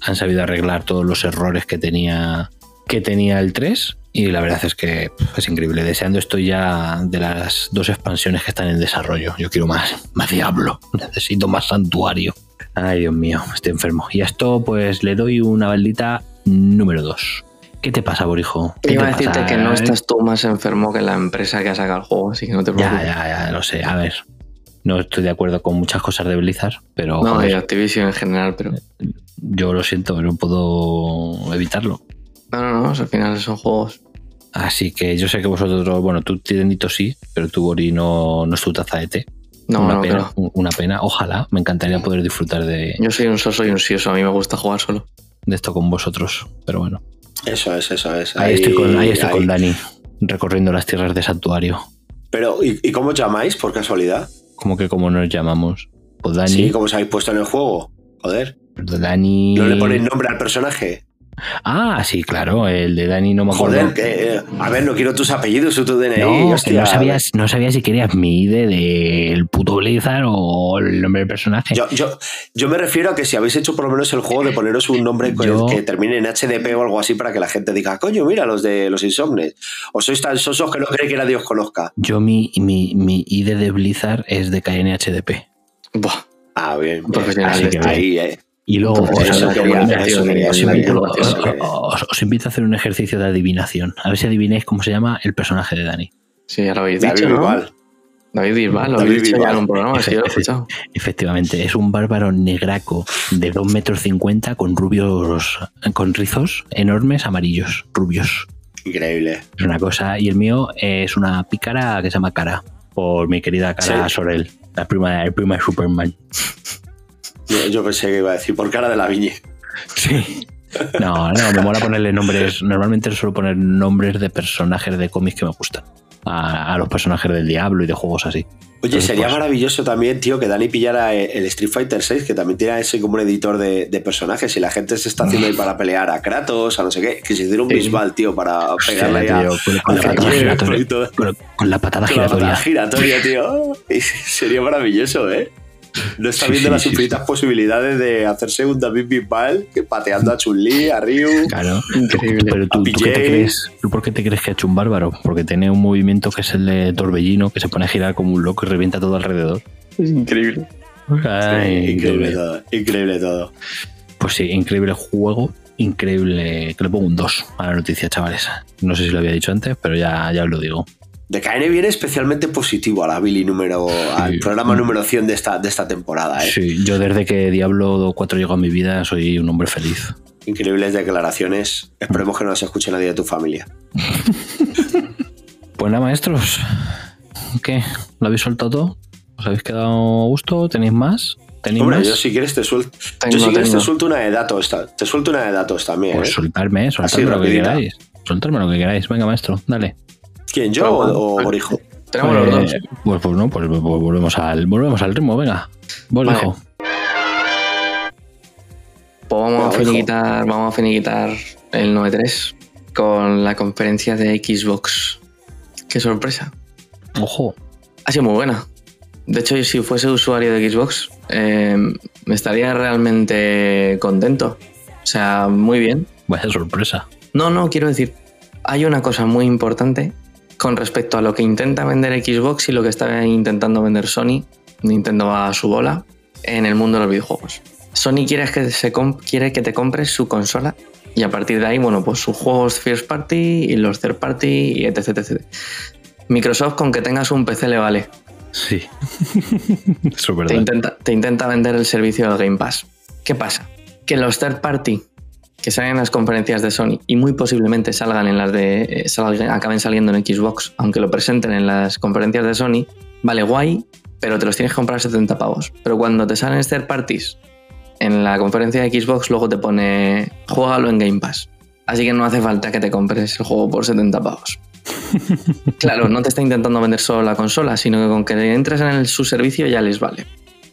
han sabido arreglar todos los errores que tenía, que tenía el 3 y la verdad es que es increíble. Deseando estoy ya de las dos expansiones que están en desarrollo. Yo quiero más, más Diablo, necesito más Santuario. Ay, Dios mío, estoy enfermo. Y a esto pues le doy una baldita número 2. ¿Qué te pasa, Borijo? ¿Qué Iba a te decirte pasa? que no estás tú más enfermo que la empresa que ha sacado el juego, así que no te preocupes. Ya, ya, ya, lo sé. A ver, no estoy de acuerdo con muchas cosas de Blizzard, pero No, joder, y Activision en general, pero. yo lo siento, pero no puedo evitarlo. No, no, no, al final son juegos. Así que yo sé que vosotros, bueno, tú Tirenito sí, pero tú Bori no, no es tu taza de té. No, una no, pena, pero. una pena. Ojalá, me encantaría poder disfrutar de, Yo soy un soso y un sioso, a mí me gusta jugar solo. de esto con vosotros. Pero bueno, Eso es, eso es. ahí, estoy con, ahí estoy ahí. con Dani, recorriendo las tierras de Santuario. Pero, ¿y, y cómo os llamáis, por casualidad? Como que como nos llamamos. Pues Dani, Sí, ¿cómo os habéis puesto en el juego? Joder. Dani. ¿No le ponéis nombre al personaje? Ah, sí, claro, el de Dani no me acuerdo. Joder, que, eh, a ver, no quiero tus apellidos o tu DNI. No, hostia. no sabías, no sabía si querías mi ID del puto Blizzard o el nombre del personaje. Yo, yo, yo me refiero a que si habéis hecho por lo menos el juego de poneros un nombre que- Yo- que termine en HDP o algo así para que la gente diga, coño, mira los de los insomnes. O sois tan sosos que no cree que nadie os conozca. Yo mi, mi, mi ID de Blizzard es de KNHDP. Buah. Ah, bien. Así que ahí, eh. Y luego os, quería, os invito, a hacer un ejercicio de adivinación. A ver si adivináis cómo se llama el personaje de Dani. Sí, ya lo habéis David dicho. David Bisbal, lo habéis dicho en un programa, yo lo he escuchado. Efectivamente, es un bárbaro negraco de 2 metros 50 con rubios, con rizos enormes amarillos, rubios. Increíble. Es una cosa. Y el mío es una pícara que se llama Cara, por mi querida Cara Sí. Sorel, la prima, la prima de Superman. Yo, yo pensé que iba a decir por cara de la viñe. Sí. No, no, me mola ponerle nombres. Normalmente suelo poner nombres de personajes de cómics que me gustan. A, a los personajes del diablo y de juegos así. Oye, Entonces, sería pues, maravilloso también, tío, que Dani pillara el Street Fighter 6, que también tiene ese como un editor de, de personajes y la gente se está haciendo ahí para pelear a Kratos, a no sé qué, que se hiciera un. Bisbal, tío, para pegarle a, con, la patada giratoria. Con, con la patada Con la patada giratoria. giratoria, tío. Y sería maravilloso, ¿eh? No está viendo sí, las sí, infinitas posibilidades de hacerse un David Bisbal que pateando a Chun-Li, a Ryu. Claro. Increíble. Pero tú, A ¿tú qué te crees? ¿Tú por qué te crees que ha hecho un bárbaro? Porque tiene un movimiento que es el de torbellino, que se pone a girar como un loco y revienta todo alrededor. Es increíble. Ay, increíble todo, increíble todo. Pues sí, increíble juego, increíble. Que le pongo un 2 a la noticia, chavales. No sé si lo había dicho antes, pero ya, ya os lo digo. De KN viene especialmente positivo a la Billy número, al programa número 100 de esta, de esta temporada, ¿eh? Sí, yo desde que Diablo 4 llegó a mi vida soy un hombre feliz. Increíbles declaraciones. Esperemos que no las escuche nadie de tu familia. Pues nada, maestros. ¿Qué? ¿Lo habéis soltado todo? ¿Os habéis quedado a gusto? ¿Tenéis más? ¿Tenéis Hombre, más? yo si quieres te suelto. Tengo, yo si quieres tengo. te suelto una de datos. Te suelto una de datos también. Pues ¿eh? soltarme, soltarme lo que queráis. Soltarme lo que queráis. Venga, maestro, dale. ¿Quién, yo o, o Borijo? Tenemos los dos. Eh, Pues, pues no, pues, pues volvemos, al, volvemos al ritmo, venga. Bolijo. Pues vamos a finiquitar, vamos a finiquitar el 9.3 con la conferencia de Xbox. Qué sorpresa. Ojo. Ha sido muy buena. De hecho, si fuese usuario de Xbox, eh, me estaría realmente contento. O sea, muy bien. Vaya sorpresa. No, no, quiero decir, hay una cosa muy importante con respecto a lo que intenta vender Xbox y lo que está intentando vender Sony. Nintendo va a su bola en el mundo de los videojuegos. Sony quiere que, se quiere que te compres su consola y a partir de ahí, bueno, pues sus juegos first party y los third party y etc, etc. Microsoft con que tengas un PC le vale. Sí. Eso es Te verdad. intenta, te intenta vender el servicio del Game Pass. ¿Qué pasa? Que los third party que salen en las conferencias de Sony y muy posiblemente salgan en las de eh, salgan- acaben saliendo en Xbox, aunque lo presenten en las conferencias de Sony, vale guay, pero te los tienes que comprar a 70 pavos. Pero cuando te salen third parties en la conferencia de Xbox, luego te pone juégalo en Game Pass. Así que no hace falta que te compres el juego por 70 pavos. Claro, no te está intentando vender solo la consola, sino que con que entres en el, su servicio ya les vale.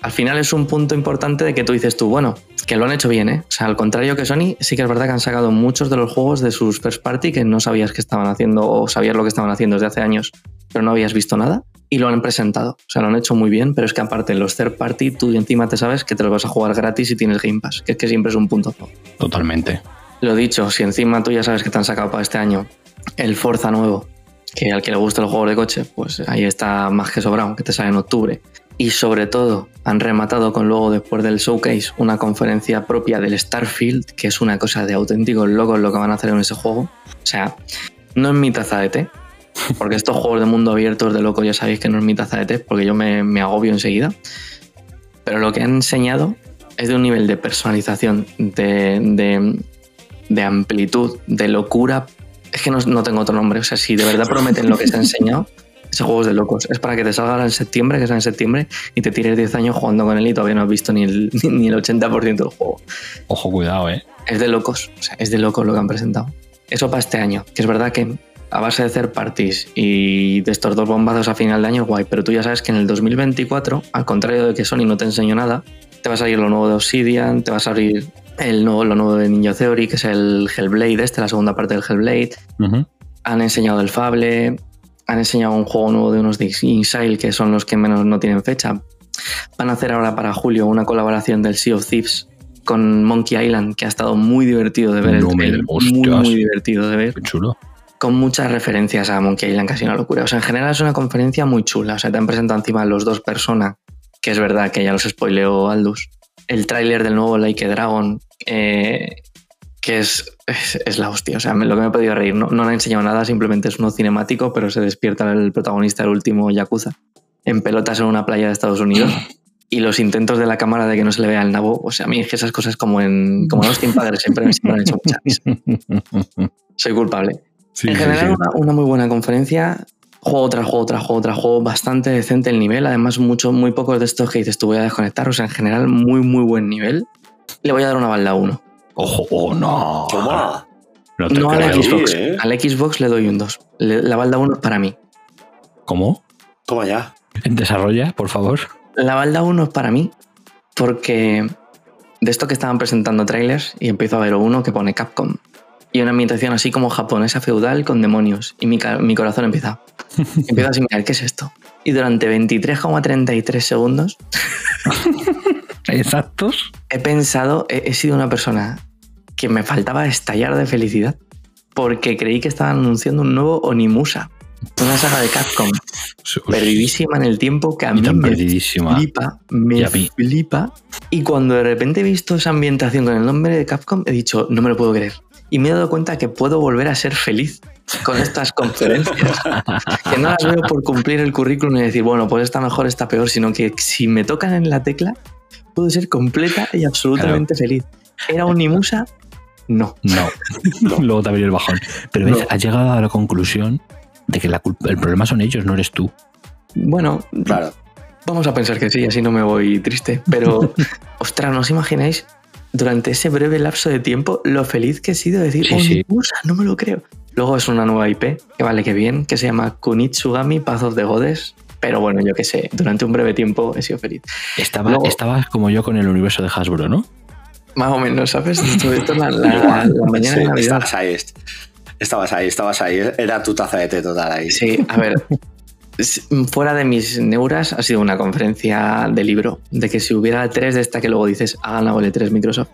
Al final es un punto importante de que tú dices tú, bueno, que lo han hecho bien, ¿eh? O sea, al contrario que Sony, sí que es verdad que han sacado muchos de los juegos de sus first party que no sabías que estaban haciendo o sabías lo que estaban haciendo desde hace años, pero no habías visto nada y lo han presentado. O sea, lo han hecho muy bien, pero es que aparte los third party, tú encima te sabes que te los vas a jugar gratis si tienes Game Pass, que es que siempre es un punto. Totalmente. Lo dicho, si encima tú ya sabes que te han sacado para este año el Forza nuevo, que al que le gusta el juego de coche, pues ahí está más que sobrado, que te sale en octubre. Y sobre todo, han rematado con luego, después del showcase, una conferencia propia del Starfield, que es una cosa de auténticos locos lo que van a hacer en ese juego. O sea, no es mi taza de té, porque estos juegos de mundo abierto de loco ya sabéis que no es mi taza de té, porque yo me, me agobio enseguida. Pero lo que han enseñado es de un nivel de personalización, de, de, de amplitud, de locura. Es que no, no tengo otro nombre. O sea, si de verdad prometen lo que se ha enseñado, ese juego es de locos. Es para que te salga en septiembre, que sea en septiembre, y te tires 10 años jugando con él y todavía no has visto ni el, ni el 80% del juego. Ojo, cuidado, eh. Es de locos. O sea, es de locos lo que han presentado. Eso para este año. Que es verdad que a base de hacer parties y de estos dos bombazos a final de año, guay. Pero tú ya sabes que en el 2024, al contrario de que Sony no te enseñó nada, te va a salir lo nuevo de Obsidian, te va a salir el nuevo, lo nuevo de Ninja Theory, que es el Hellblade, este, la segunda parte del Hellblade. Han enseñado el Fable, han enseñado un juego nuevo de unos de que son los que menos no tienen fecha. Van a hacer ahora para julio una colaboración del Sea of Thieves con Monkey Island, que ha estado muy divertido de ver. No el trailer, muy, muy divertido de ver. Qué chulo. Con muchas referencias a Monkey Island, casi una locura. O sea, en general es una conferencia muy chula. O sea, te han presentado encima los dos personas que es verdad que ya los spoileó Aldus. El tráiler del nuevo Like a Dragon, eh, que es, es, es la hostia. O sea, me- lo que me he podido reír, no, no le he enseñado nada, simplemente es uno cinemático, pero se despierta el protagonista del último Yakuza en pelotas en una playa de Estados Unidos. Y los intentos de la cámara de que no se le vea el nabo, o sea, a mí es que esas cosas como en, como en Austin Padres siempre, me- siempre me han hecho mucha risa. Soy culpable. Sí, en general, sí. Una, una muy buena conferencia. Juego tras juego tras juego tras juego, bastante decente el nivel. Además, mucho, muy pocos de estos que dices tú voy a desconectar. O sea, en general, muy, muy buen nivel. Le voy a dar una balda a uno. Ojo, oh, no. Toma. No te No. Xbox. ¿eh? Al Xbox le doy un 2. La balda 1 es para mí. ¿Cómo? Toma ya. Desarrolla, por favor. La balda 1 es para mí porque de esto que estaban presentando trailers y empiezo a ver uno que pone Capcom y una ambientación así como japonesa feudal con demonios y mi, mi corazón empieza empieza a asimilar ¿qué es esto? Y durante 23,33 segundos Exactos. He pensado, he, he sido una persona que me faltaba estallar de felicidad porque creí que estaban anunciando un nuevo Onimusa, una saga de Capcom perdidísima en el tiempo que a Y mí tan me perdidísima. flipa, me Y flipa. Y cuando de repente he visto esa ambientación con el nombre de Capcom, he dicho, no me lo puedo creer. Y me he dado cuenta que puedo volver a ser feliz con estas conferencias. que no las veo por cumplir el currículum y decir, bueno, pues está mejor, está peor, sino que si me tocan en la tecla, puedo ser completa y absolutamente feliz. ¿Era un Nimusa? No. No. Luego te ha venido el bajón. Pero ves, No. has llegado a la conclusión de que la culpa, el problema son ellos, no eres tú. Bueno, Claro. Vamos a pensar que sí, así no me voy triste. Pero, ostras, ¿no os imagináis durante ese breve lapso de tiempo lo feliz que he sido de decir, Sí, "Oh, sí. Nimusa, no me lo creo. Luego es una nueva IP, que vale que bien, que se llama Kunitsugami Path of the Goddess. Pero bueno, yo qué sé, durante un breve tiempo he sido feliz. Estaba, Luego- Estabas como yo con el universo de Hasbro, ¿no? Más o menos, ¿sabes? Sobre todo la, la- Igual. la mañana Sí, de Navidad. estabas ahí. est- Estabas ahí, estabas ahí. Era tu taza de té total ahí. Sí, a ver. Fuera de mis neuras ha sido una conferencia de libro, de que si hubiera tres de esta que luego dices, ha ganado el E3 Microsoft,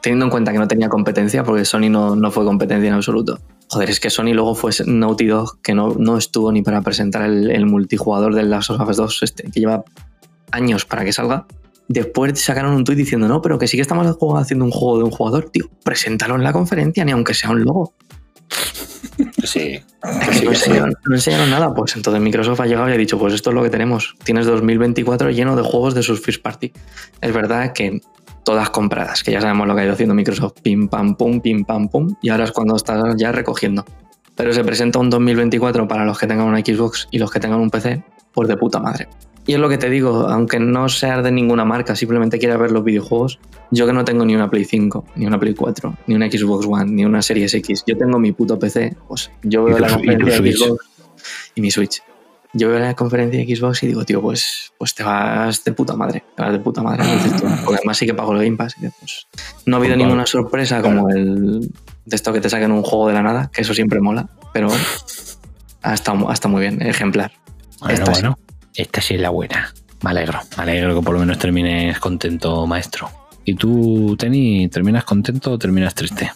teniendo en cuenta que no tenía competencia, porque Sony no, no fue competencia en absoluto. Joder, es que Sony luego fue Naughty Dog, que no, no estuvo ni para presentar el, el multijugador del Last of Us 2, este, que lleva años para que salga. Después sacaron un tuit diciendo, no, pero que sí que estamos haciendo un juego de un jugador, tío, preséntalo en la conferencia, ni aunque sea un logo. Sí. Es Que que sí, no, que sí. enseñaron, no enseñaron nada, pues entonces Microsoft ha llegado y ha dicho, pues esto es lo que tenemos. Tienes 2024 lleno de juegos de sus first party. Es verdad que todas compradas, que ya sabemos lo que ha ido haciendo Microsoft, pim pam pum, pim pam pum, y ahora es cuando está ya recogiendo. Pero se presenta un 2024 para los que tengan una Xbox y los que tengan un PC, pues de puta madre. Y es lo que te digo, aunque no seas de ninguna marca, simplemente quieras ver los videojuegos, yo que no tengo ni una Play 5, ni una Play 4, ni una Xbox One, ni una Series X, yo tengo mi puto PC, pues yo veo la conferencia de. Xbox y mi Switch. Yo veo la conferencia de Xbox y digo, tío, pues, pues te vas de puta madre, te vas de puta madre. Porque además sí que pago el Game Pass. y pues, no ha habido Claro. ninguna sorpresa como el de esto que te saquen un juego de la nada, que eso siempre mola, pero ha estado, ha estado muy bien, ejemplar. Bueno, Esta sí. bueno. Esta sí es la buena. Me alegro. Me alegro que por lo menos termines contento, maestro. ¿Y tú, Teni, terminas contento o terminas triste?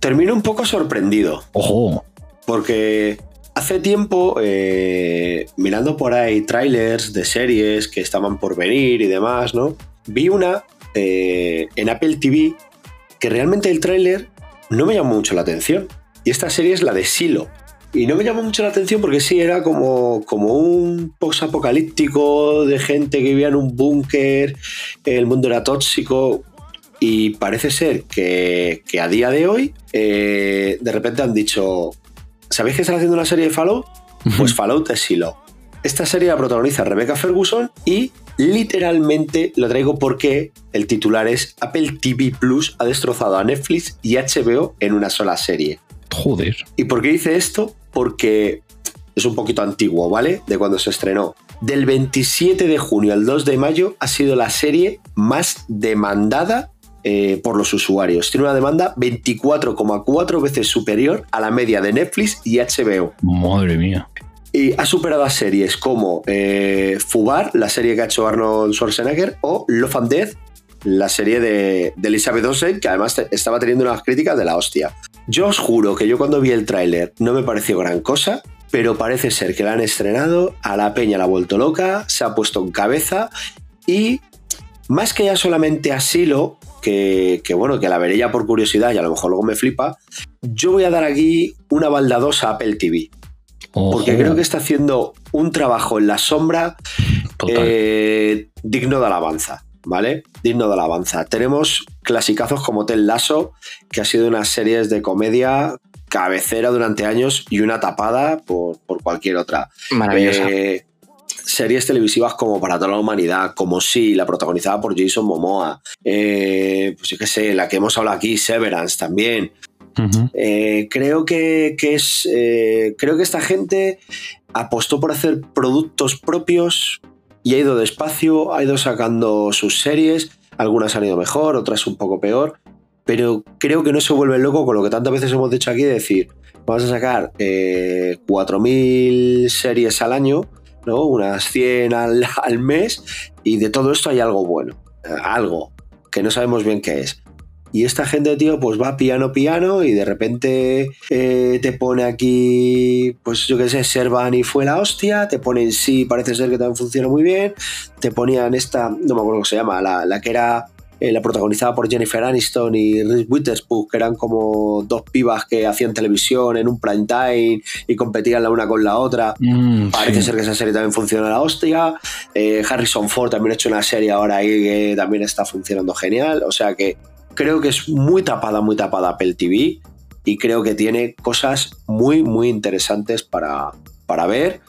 Termino un poco sorprendido. ¡Ojo! Porque hace tiempo, eh, mirando por ahí trailers de series que estaban por venir y demás, ¿no? Vi una eh, en Apple TV que realmente el tráiler no me llamó mucho la atención. Y esta serie es la de Silo. Y no me llamó mucho la atención porque sí, era como, como un post-apocalíptico de gente que vivía en un búnker, el mundo era tóxico. Y parece ser que, que a día de hoy, eh, de repente han dicho, ¿sabéis que están haciendo una serie de Fallout? Pues Fallout es Silo. Esta serie la protagoniza Rebecca Ferguson y literalmente lo traigo porque el titular es Apple TV Plus ha destrozado a Netflix y HBO en una sola serie. Joder. ¿Y por qué dice esto? Porque es un poquito antiguo, ¿vale? De cuando se estrenó. Del 27 de junio al 2 de mayo ha sido la serie más demandada eh, por los usuarios. Tiene una demanda 24,4 veces superior a la media de Netflix y HBO. Madre mía. Y ha superado a series como eh, Fubar, la serie que ha hecho Arnold Schwarzenegger, o Love and Death, la serie de, de Elizabeth Olsen, que además te- estaba teniendo unas críticas de la hostia. Yo os juro que yo cuando vi el tráiler no me pareció gran cosa, pero parece ser que la han estrenado, a la peña la ha vuelto loca, se ha puesto en cabeza y más que ya solamente asilo, que, que bueno, que la veré ya por curiosidad y a lo mejor luego me flipa, yo voy a dar aquí una baldadosa a Apple TV. Porque creo que está haciendo un trabajo en la sombra eh, digno de alabanza, ¿vale? Digno de alabanza. Tenemos clasicazos como Tel Lasso, que ha sido unas series de comedia cabecera durante años y una tapada por, por cualquier otra. Maravillosa. Eh, series televisivas como Para toda la humanidad, como Sí, la protagonizada por Jason Momoa. Eh, pues yo qué sé, la que hemos hablado aquí, Severance también. Eh, creo que, que es. eh, creo que esta gente apostó por hacer productos propios y ha ido despacio, ha ido sacando sus series. Algunas han ido mejor, otras un poco peor. Pero creo que no se vuelve loco con lo que tantas veces hemos dicho aquí de decir, vamos a sacar eh, 4.000 series al año, ¿no? unas 100 al, al mes, y de todo esto hay algo bueno, eh, algo que no sabemos bien qué es. Y esta gente, tío, pues va piano piano y de repente eh, te pone aquí, pues yo qué sé, Servan y fue la hostia, te ponen sí, parece ser que también funciona muy bien, te ponían esta, no me acuerdo cómo se llama, la, la que era eh, la protagonizada por Jennifer Aniston y Reese Witherspoon, que eran como dos pibas que hacían televisión en un prime time y competían la una con la otra. Mm, Parece sí. ser que esa serie también funciona a la hostia. Eh, Harrison Ford también ha hecho una serie ahora ahí que también está funcionando genial. O sea que creo que es muy tapada, muy tapada Apple TV y creo que tiene cosas muy, muy interesantes para, para ver.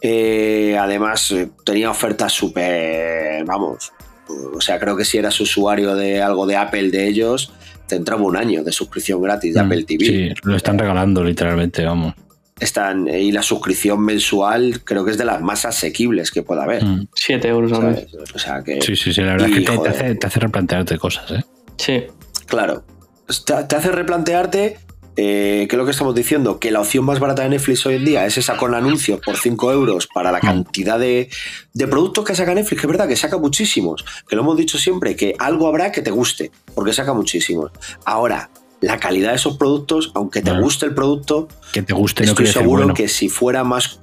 Eh, además, tenía ofertas súper, vamos, o sea, creo que si eras usuario de algo de Apple de ellos, te entraba un año de suscripción gratis de Mm, Apple TV. Sí, lo están regalando literalmente, vamos. Están, y la suscripción mensual creo que es de las más asequibles que pueda haber. Mm. 7 euros al mes. O sea que. Sí, sí, sí, la verdad y, es que te, hace, te hace replantearte cosas, ¿eh? Sí. Claro. Te, te hace replantearte eh, que lo que estamos diciendo, que la opción más barata de Netflix hoy en día es esa con anuncios por 5 euros para la cantidad de, de productos que saca Netflix, que es verdad que saca muchísimos, que lo hemos dicho siempre, que algo habrá que te guste, porque saca muchísimos. Ahora, la calidad de esos productos, aunque te guste el producto, Que te guste no estoy decir seguro bueno. que si fuera más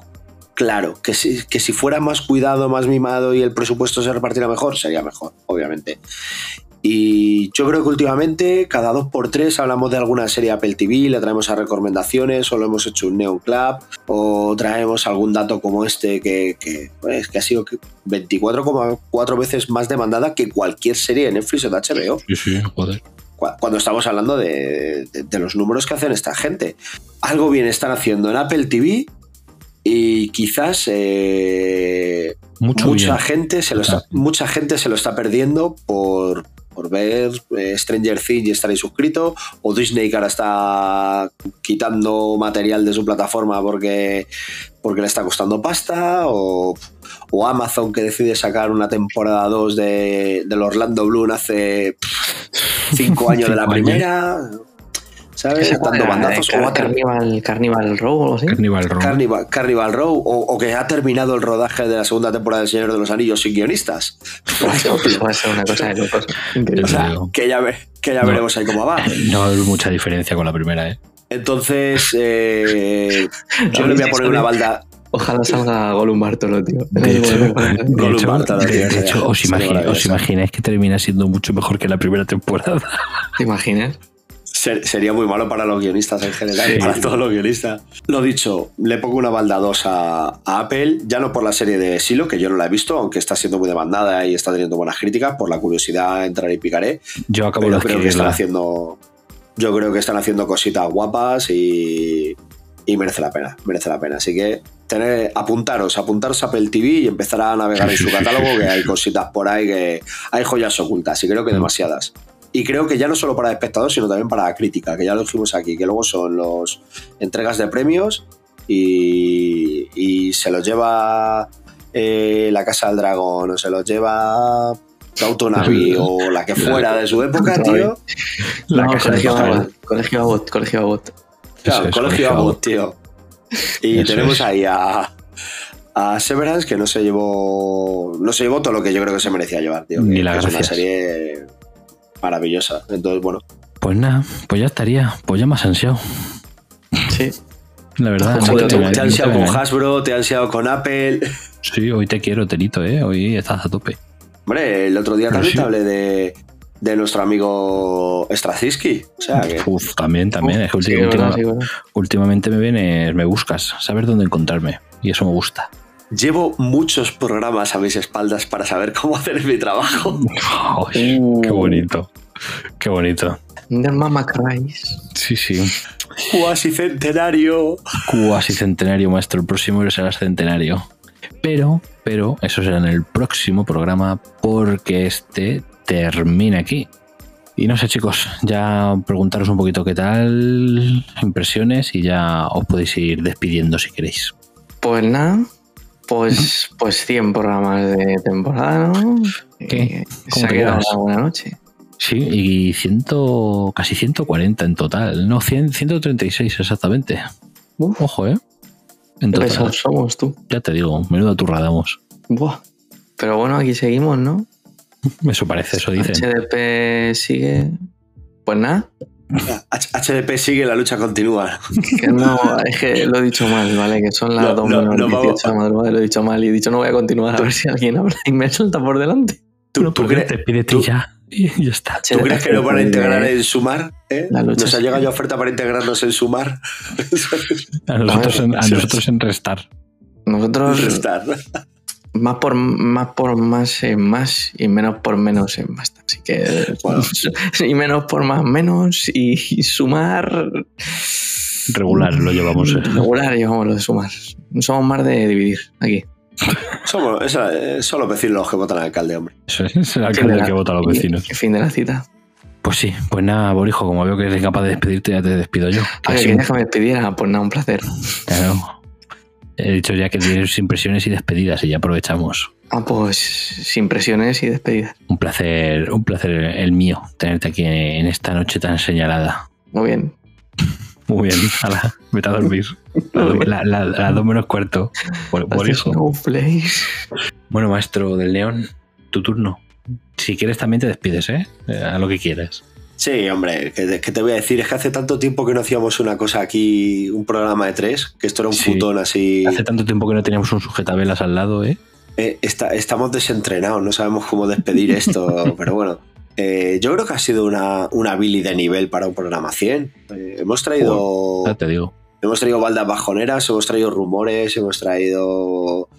claro, que si, que si fuera más cuidado, más mimado y el presupuesto se repartiera mejor, sería mejor, obviamente. Y yo creo que últimamente, cada dos por tres, hablamos de alguna serie Apple TV, le traemos a recomendaciones, o lo hemos hecho un Neon Club, o traemos algún dato como este que, que, pues, que ha sido 24,4 veces más demandada que cualquier serie de Netflix o de HBO Sí, sí, joder. cu- cuando estamos hablando de, de- de los números que hacen esta gente. Algo bien están haciendo en Apple TV y quizás eh, mucha bien. gente se lo está, mucha gente se lo está perdiendo por, por ver eh, Stranger Things y estar ahí suscrito o Disney que ahora está quitando material de su plataforma porque porque le está costando pasta o, o Amazon que decide sacar una temporada 2 de, del Orlando Bloom hace pff, cinco años de la primera ¿sabes? Era, bandazos o ha Carnival, Carnival Row o algo así. Carnival Row. Carnival, Carnival Row o, o que ha terminado el rodaje de la segunda temporada del Señor de los Anillos sin guionistas. Por Eso ejemplo. va a ser una cosa de locos. O sea, que ya, ve- que ya No. veremos ahí cómo va. No hay mucha diferencia con la primera, ¿eh? Entonces, eh, yo le voy a poner una balda. Ojalá salga Gollum Bartolo, tío. De hecho, Gollum hecho, Bartolo, de hecho, os, imagina- os imagináis que termina siendo mucho mejor que la primera temporada. ¿Te imaginas? Ser- sería muy malo para los guionistas en general, Sí. para todos los guionistas. Lo dicho, le pongo una balda 2 a, a Apple, ya no por la serie de Silo, que yo no la he visto, aunque está siendo muy demandada y está teniendo buenas críticas, por la curiosidad entraré y picaré. Yo acabo pero de creo que están haciendo yo creo que están haciendo cositas guapas y, y merece la pena merece la pena así que tener apuntaros apuntaros a Apple TV y empezar a navegar en su catálogo que hay cositas por ahí que hay joyas ocultas y creo que Mm. demasiadas y creo que ya no solo para espectador sino también para la crítica que ya lo dijimos aquí que luego son los entregas de premios y, y se los lleva eh, la Casa del Dragón o se los lleva Autonavi o la que fuera de su época, tío. La No, casa colegio colegio Abbott, colegio Abbott. Claro, Eso es, Colegio Colegio Abbott, tío. Y Eso tenemos es. ahí a, a Severance que no se llevó no se llevó todo lo que yo creo que se merecía llevar, tío. Ni que es una serie maravillosa. Entonces, bueno, Pues nada, pues ya estaría. Pues ya me has ansiado. Sí. La verdad, no Joder, te te, te han no te sido voy a con. Hasbro, te han sido con Apple. Sí, hoy te quiero, Tenito, ¿eh? Hoy estás a tope. Hombre, el otro día Pero también sí. te hablé de, de nuestro amigo Straczynski. O sea, que Uf, también, también. es que Sí, última- verdad, última- sí, verdad. últimamente me vienes, me buscas, sabes dónde encontrarme. Y eso me gusta. Llevo muchos programas a mis espaldas para saber cómo hacer mi trabajo. Ay, Uh. Qué bonito. Qué bonito. The Mama Cries. Sí, sí. Cuasi centenario. Cuasi centenario, maestro. El próximo será centenario. Pero, pero, eso será en el próximo programa porque este termina aquí. Y no sé, chicos, ya preguntaros un poquito qué tal, impresiones y ya os podéis ir despidiendo si queréis. Pues nada, pues, pues 100 programas de temporada, ¿no? ¿Qué? ¿Cómo Se ha quedado una buena noche. Sí, y ciento, casi 140 en total. No, 100, 136 exactamente. Uf. Ojo, ¿eh? En Qué total. somos tú. Ya te digo, menuda turra damos. Buah. Pero bueno, aquí seguimos, ¿no? Eso parece, eso dicen. HDP sigue. Pues nada, HDP sigue, la lucha continúa. que no, es que lo he dicho mal, ¿vale? Que son las No, 2 no, menos no, 18 vamos. de la madrugada, lo he dicho mal y he dicho no voy a continuar a ver si alguien habla y me salta por delante. ¿Tú, No, tú crees, despídete tú- ya. Y ya está. tú crees que nos van a integrar Eh, en Sumar? ¿Eh? La lucha Nos ha llegado ya oferta para integrarnos en Sumar. A nosotros, en, a nosotros en restar. Nosotros Restar. Más por más por más en más y menos por menos en más. Así que Bueno. y menos por más menos y, y sumar Regular lo llevamos. eh. regular llevamos lo de sumar. Somos más de dividir aquí. Somos, esa- eh, son los vecinos los que votan al alcalde, hombre. Eso es, es el alcalde el que vota a los vecinos. y fin de la cita. Pues sí, pues nada, Borijo, como veo que eres capaz de despedirte, ya te despido yo. Que Así- que me despidiera, pues nada, un placer. claro. He dicho ya que tienes impresiones y despedidas y ya aprovechamos. Ah, pues sin presiones y despedida. Un placer, un placer el mío tenerte aquí en esta noche tan señalada. Muy bien. Muy bien, ala, vete a dormir. La, la- dos menos cuarto. Por, eso. snowflakes. Bueno, maestro del león, tu turno. Si quieres también te despides. Eh, A lo que quieras. Sí, hombre, que, que te voy a decir, es que hace tanto tiempo que no hacíamos una cosa aquí, un programa de tres, que esto era un Sí. putón así. Hace tanto tiempo que no teníamos un sujetabelas al lado, ¿eh? Eh, está- estamos desentrenados, no sabemos cómo despedir esto, pero bueno. Eh, yo creo que ha sido una, una Billy de nivel para un programa 100. Eh, hemos traído Ya te digo. hemos traído baldas bajoneras, hemos traído rumores, hemos traído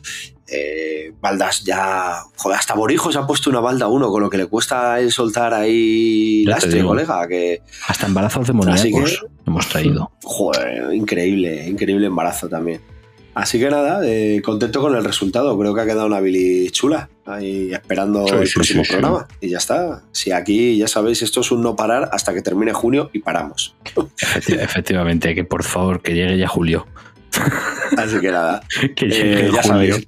eh, baldas ya... Joder, hasta Borijo se ha puesto una balda uno, con lo que le cuesta el soltar ahí Ya lastre, colega, que... Hasta embarazos demoníacos hemos traído. Joder, increíble, increíble embarazo también. Así que nada, eh, contento con el resultado. Creo que ha quedado una Billy chula ahí esperando Sí, el sí, próximo sí, programa. Y ya está. Si aquí, ya sabéis, esto es un no parar hasta que termine junio y paramos. Efecti- efectivamente, que por favor, que llegue ya Julio. Así que nada, Que eh, llegue ya Julio. sabéis.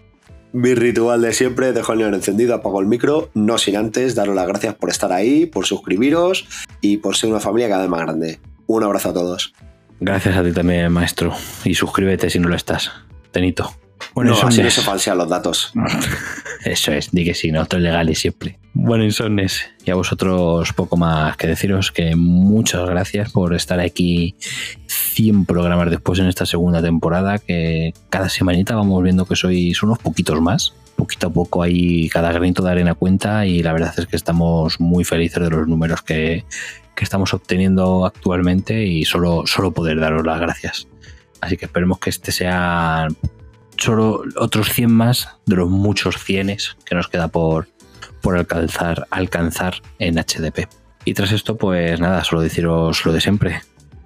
Mi ritual de siempre, dejo el neón encendido, apago el micro, no sin antes daros las gracias por estar ahí, por suscribiros y por ser una familia cada vez más grande. Un abrazo a todos. Gracias a ti también, maestro. Y suscríbete si no lo estás. Tenito. Bueno, no, así no se falsean los datos. Eso es, di que sí, nosotros legales siempre. Bueno, insomnes, y a vosotros poco más que deciros que muchas gracias por estar aquí 100 programas después en esta segunda temporada, que cada semanita vamos viendo que sois unos poquitos más. Poquito a poco ahí cada granito de arena cuenta y la verdad es que estamos muy felices de los números que, que estamos obteniendo actualmente y solo, solo poder daros las gracias. Así que esperemos que este sea solo otros 100 más de los muchos cienes que nos queda por, por alcanzar, alcanzar en HDP. Y tras esto, pues nada, solo deciros lo de siempre.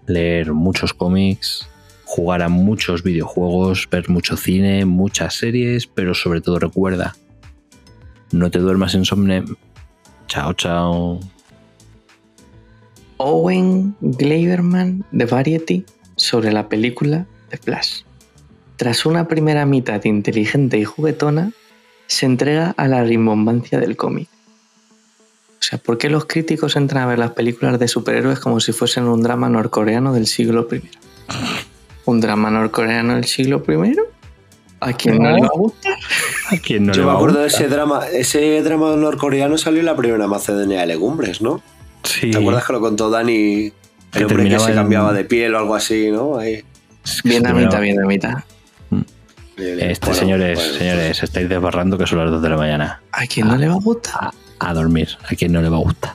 Leer muchos cómics, jugar a muchos videojuegos, ver mucho cine, muchas series, pero sobre todo recuerda, no te duermas insomne. Chao, chao. Owen Gleiberman de Variety sobre la película The Flash. Tras una primera mitad inteligente y juguetona, se entrega a la rimbombancia del cómic. O sea, ¿por qué los críticos entran a ver las películas de superhéroes como si fuesen un drama norcoreano del siglo I? ¿Un drama norcoreano del siglo I? ¿A quién no le va a gustar? ¿A quién no Yo le me a acuerdo de ese drama, ese drama norcoreano salió en la primera Macedenia de Legumbres, ¿no? Sí. ¿Te acuerdas que lo contó Dani? Que El hombre que se en- cambiaba de piel o algo así, ¿no? Ahí. Es que Bien a mitad, bien a mitad. Este, Bueno, señores, bueno, señores, estáis desbarrando que son las 2 de la mañana. ¿A quién no le va a gustar? A, a dormir. A quien no le va a gustar.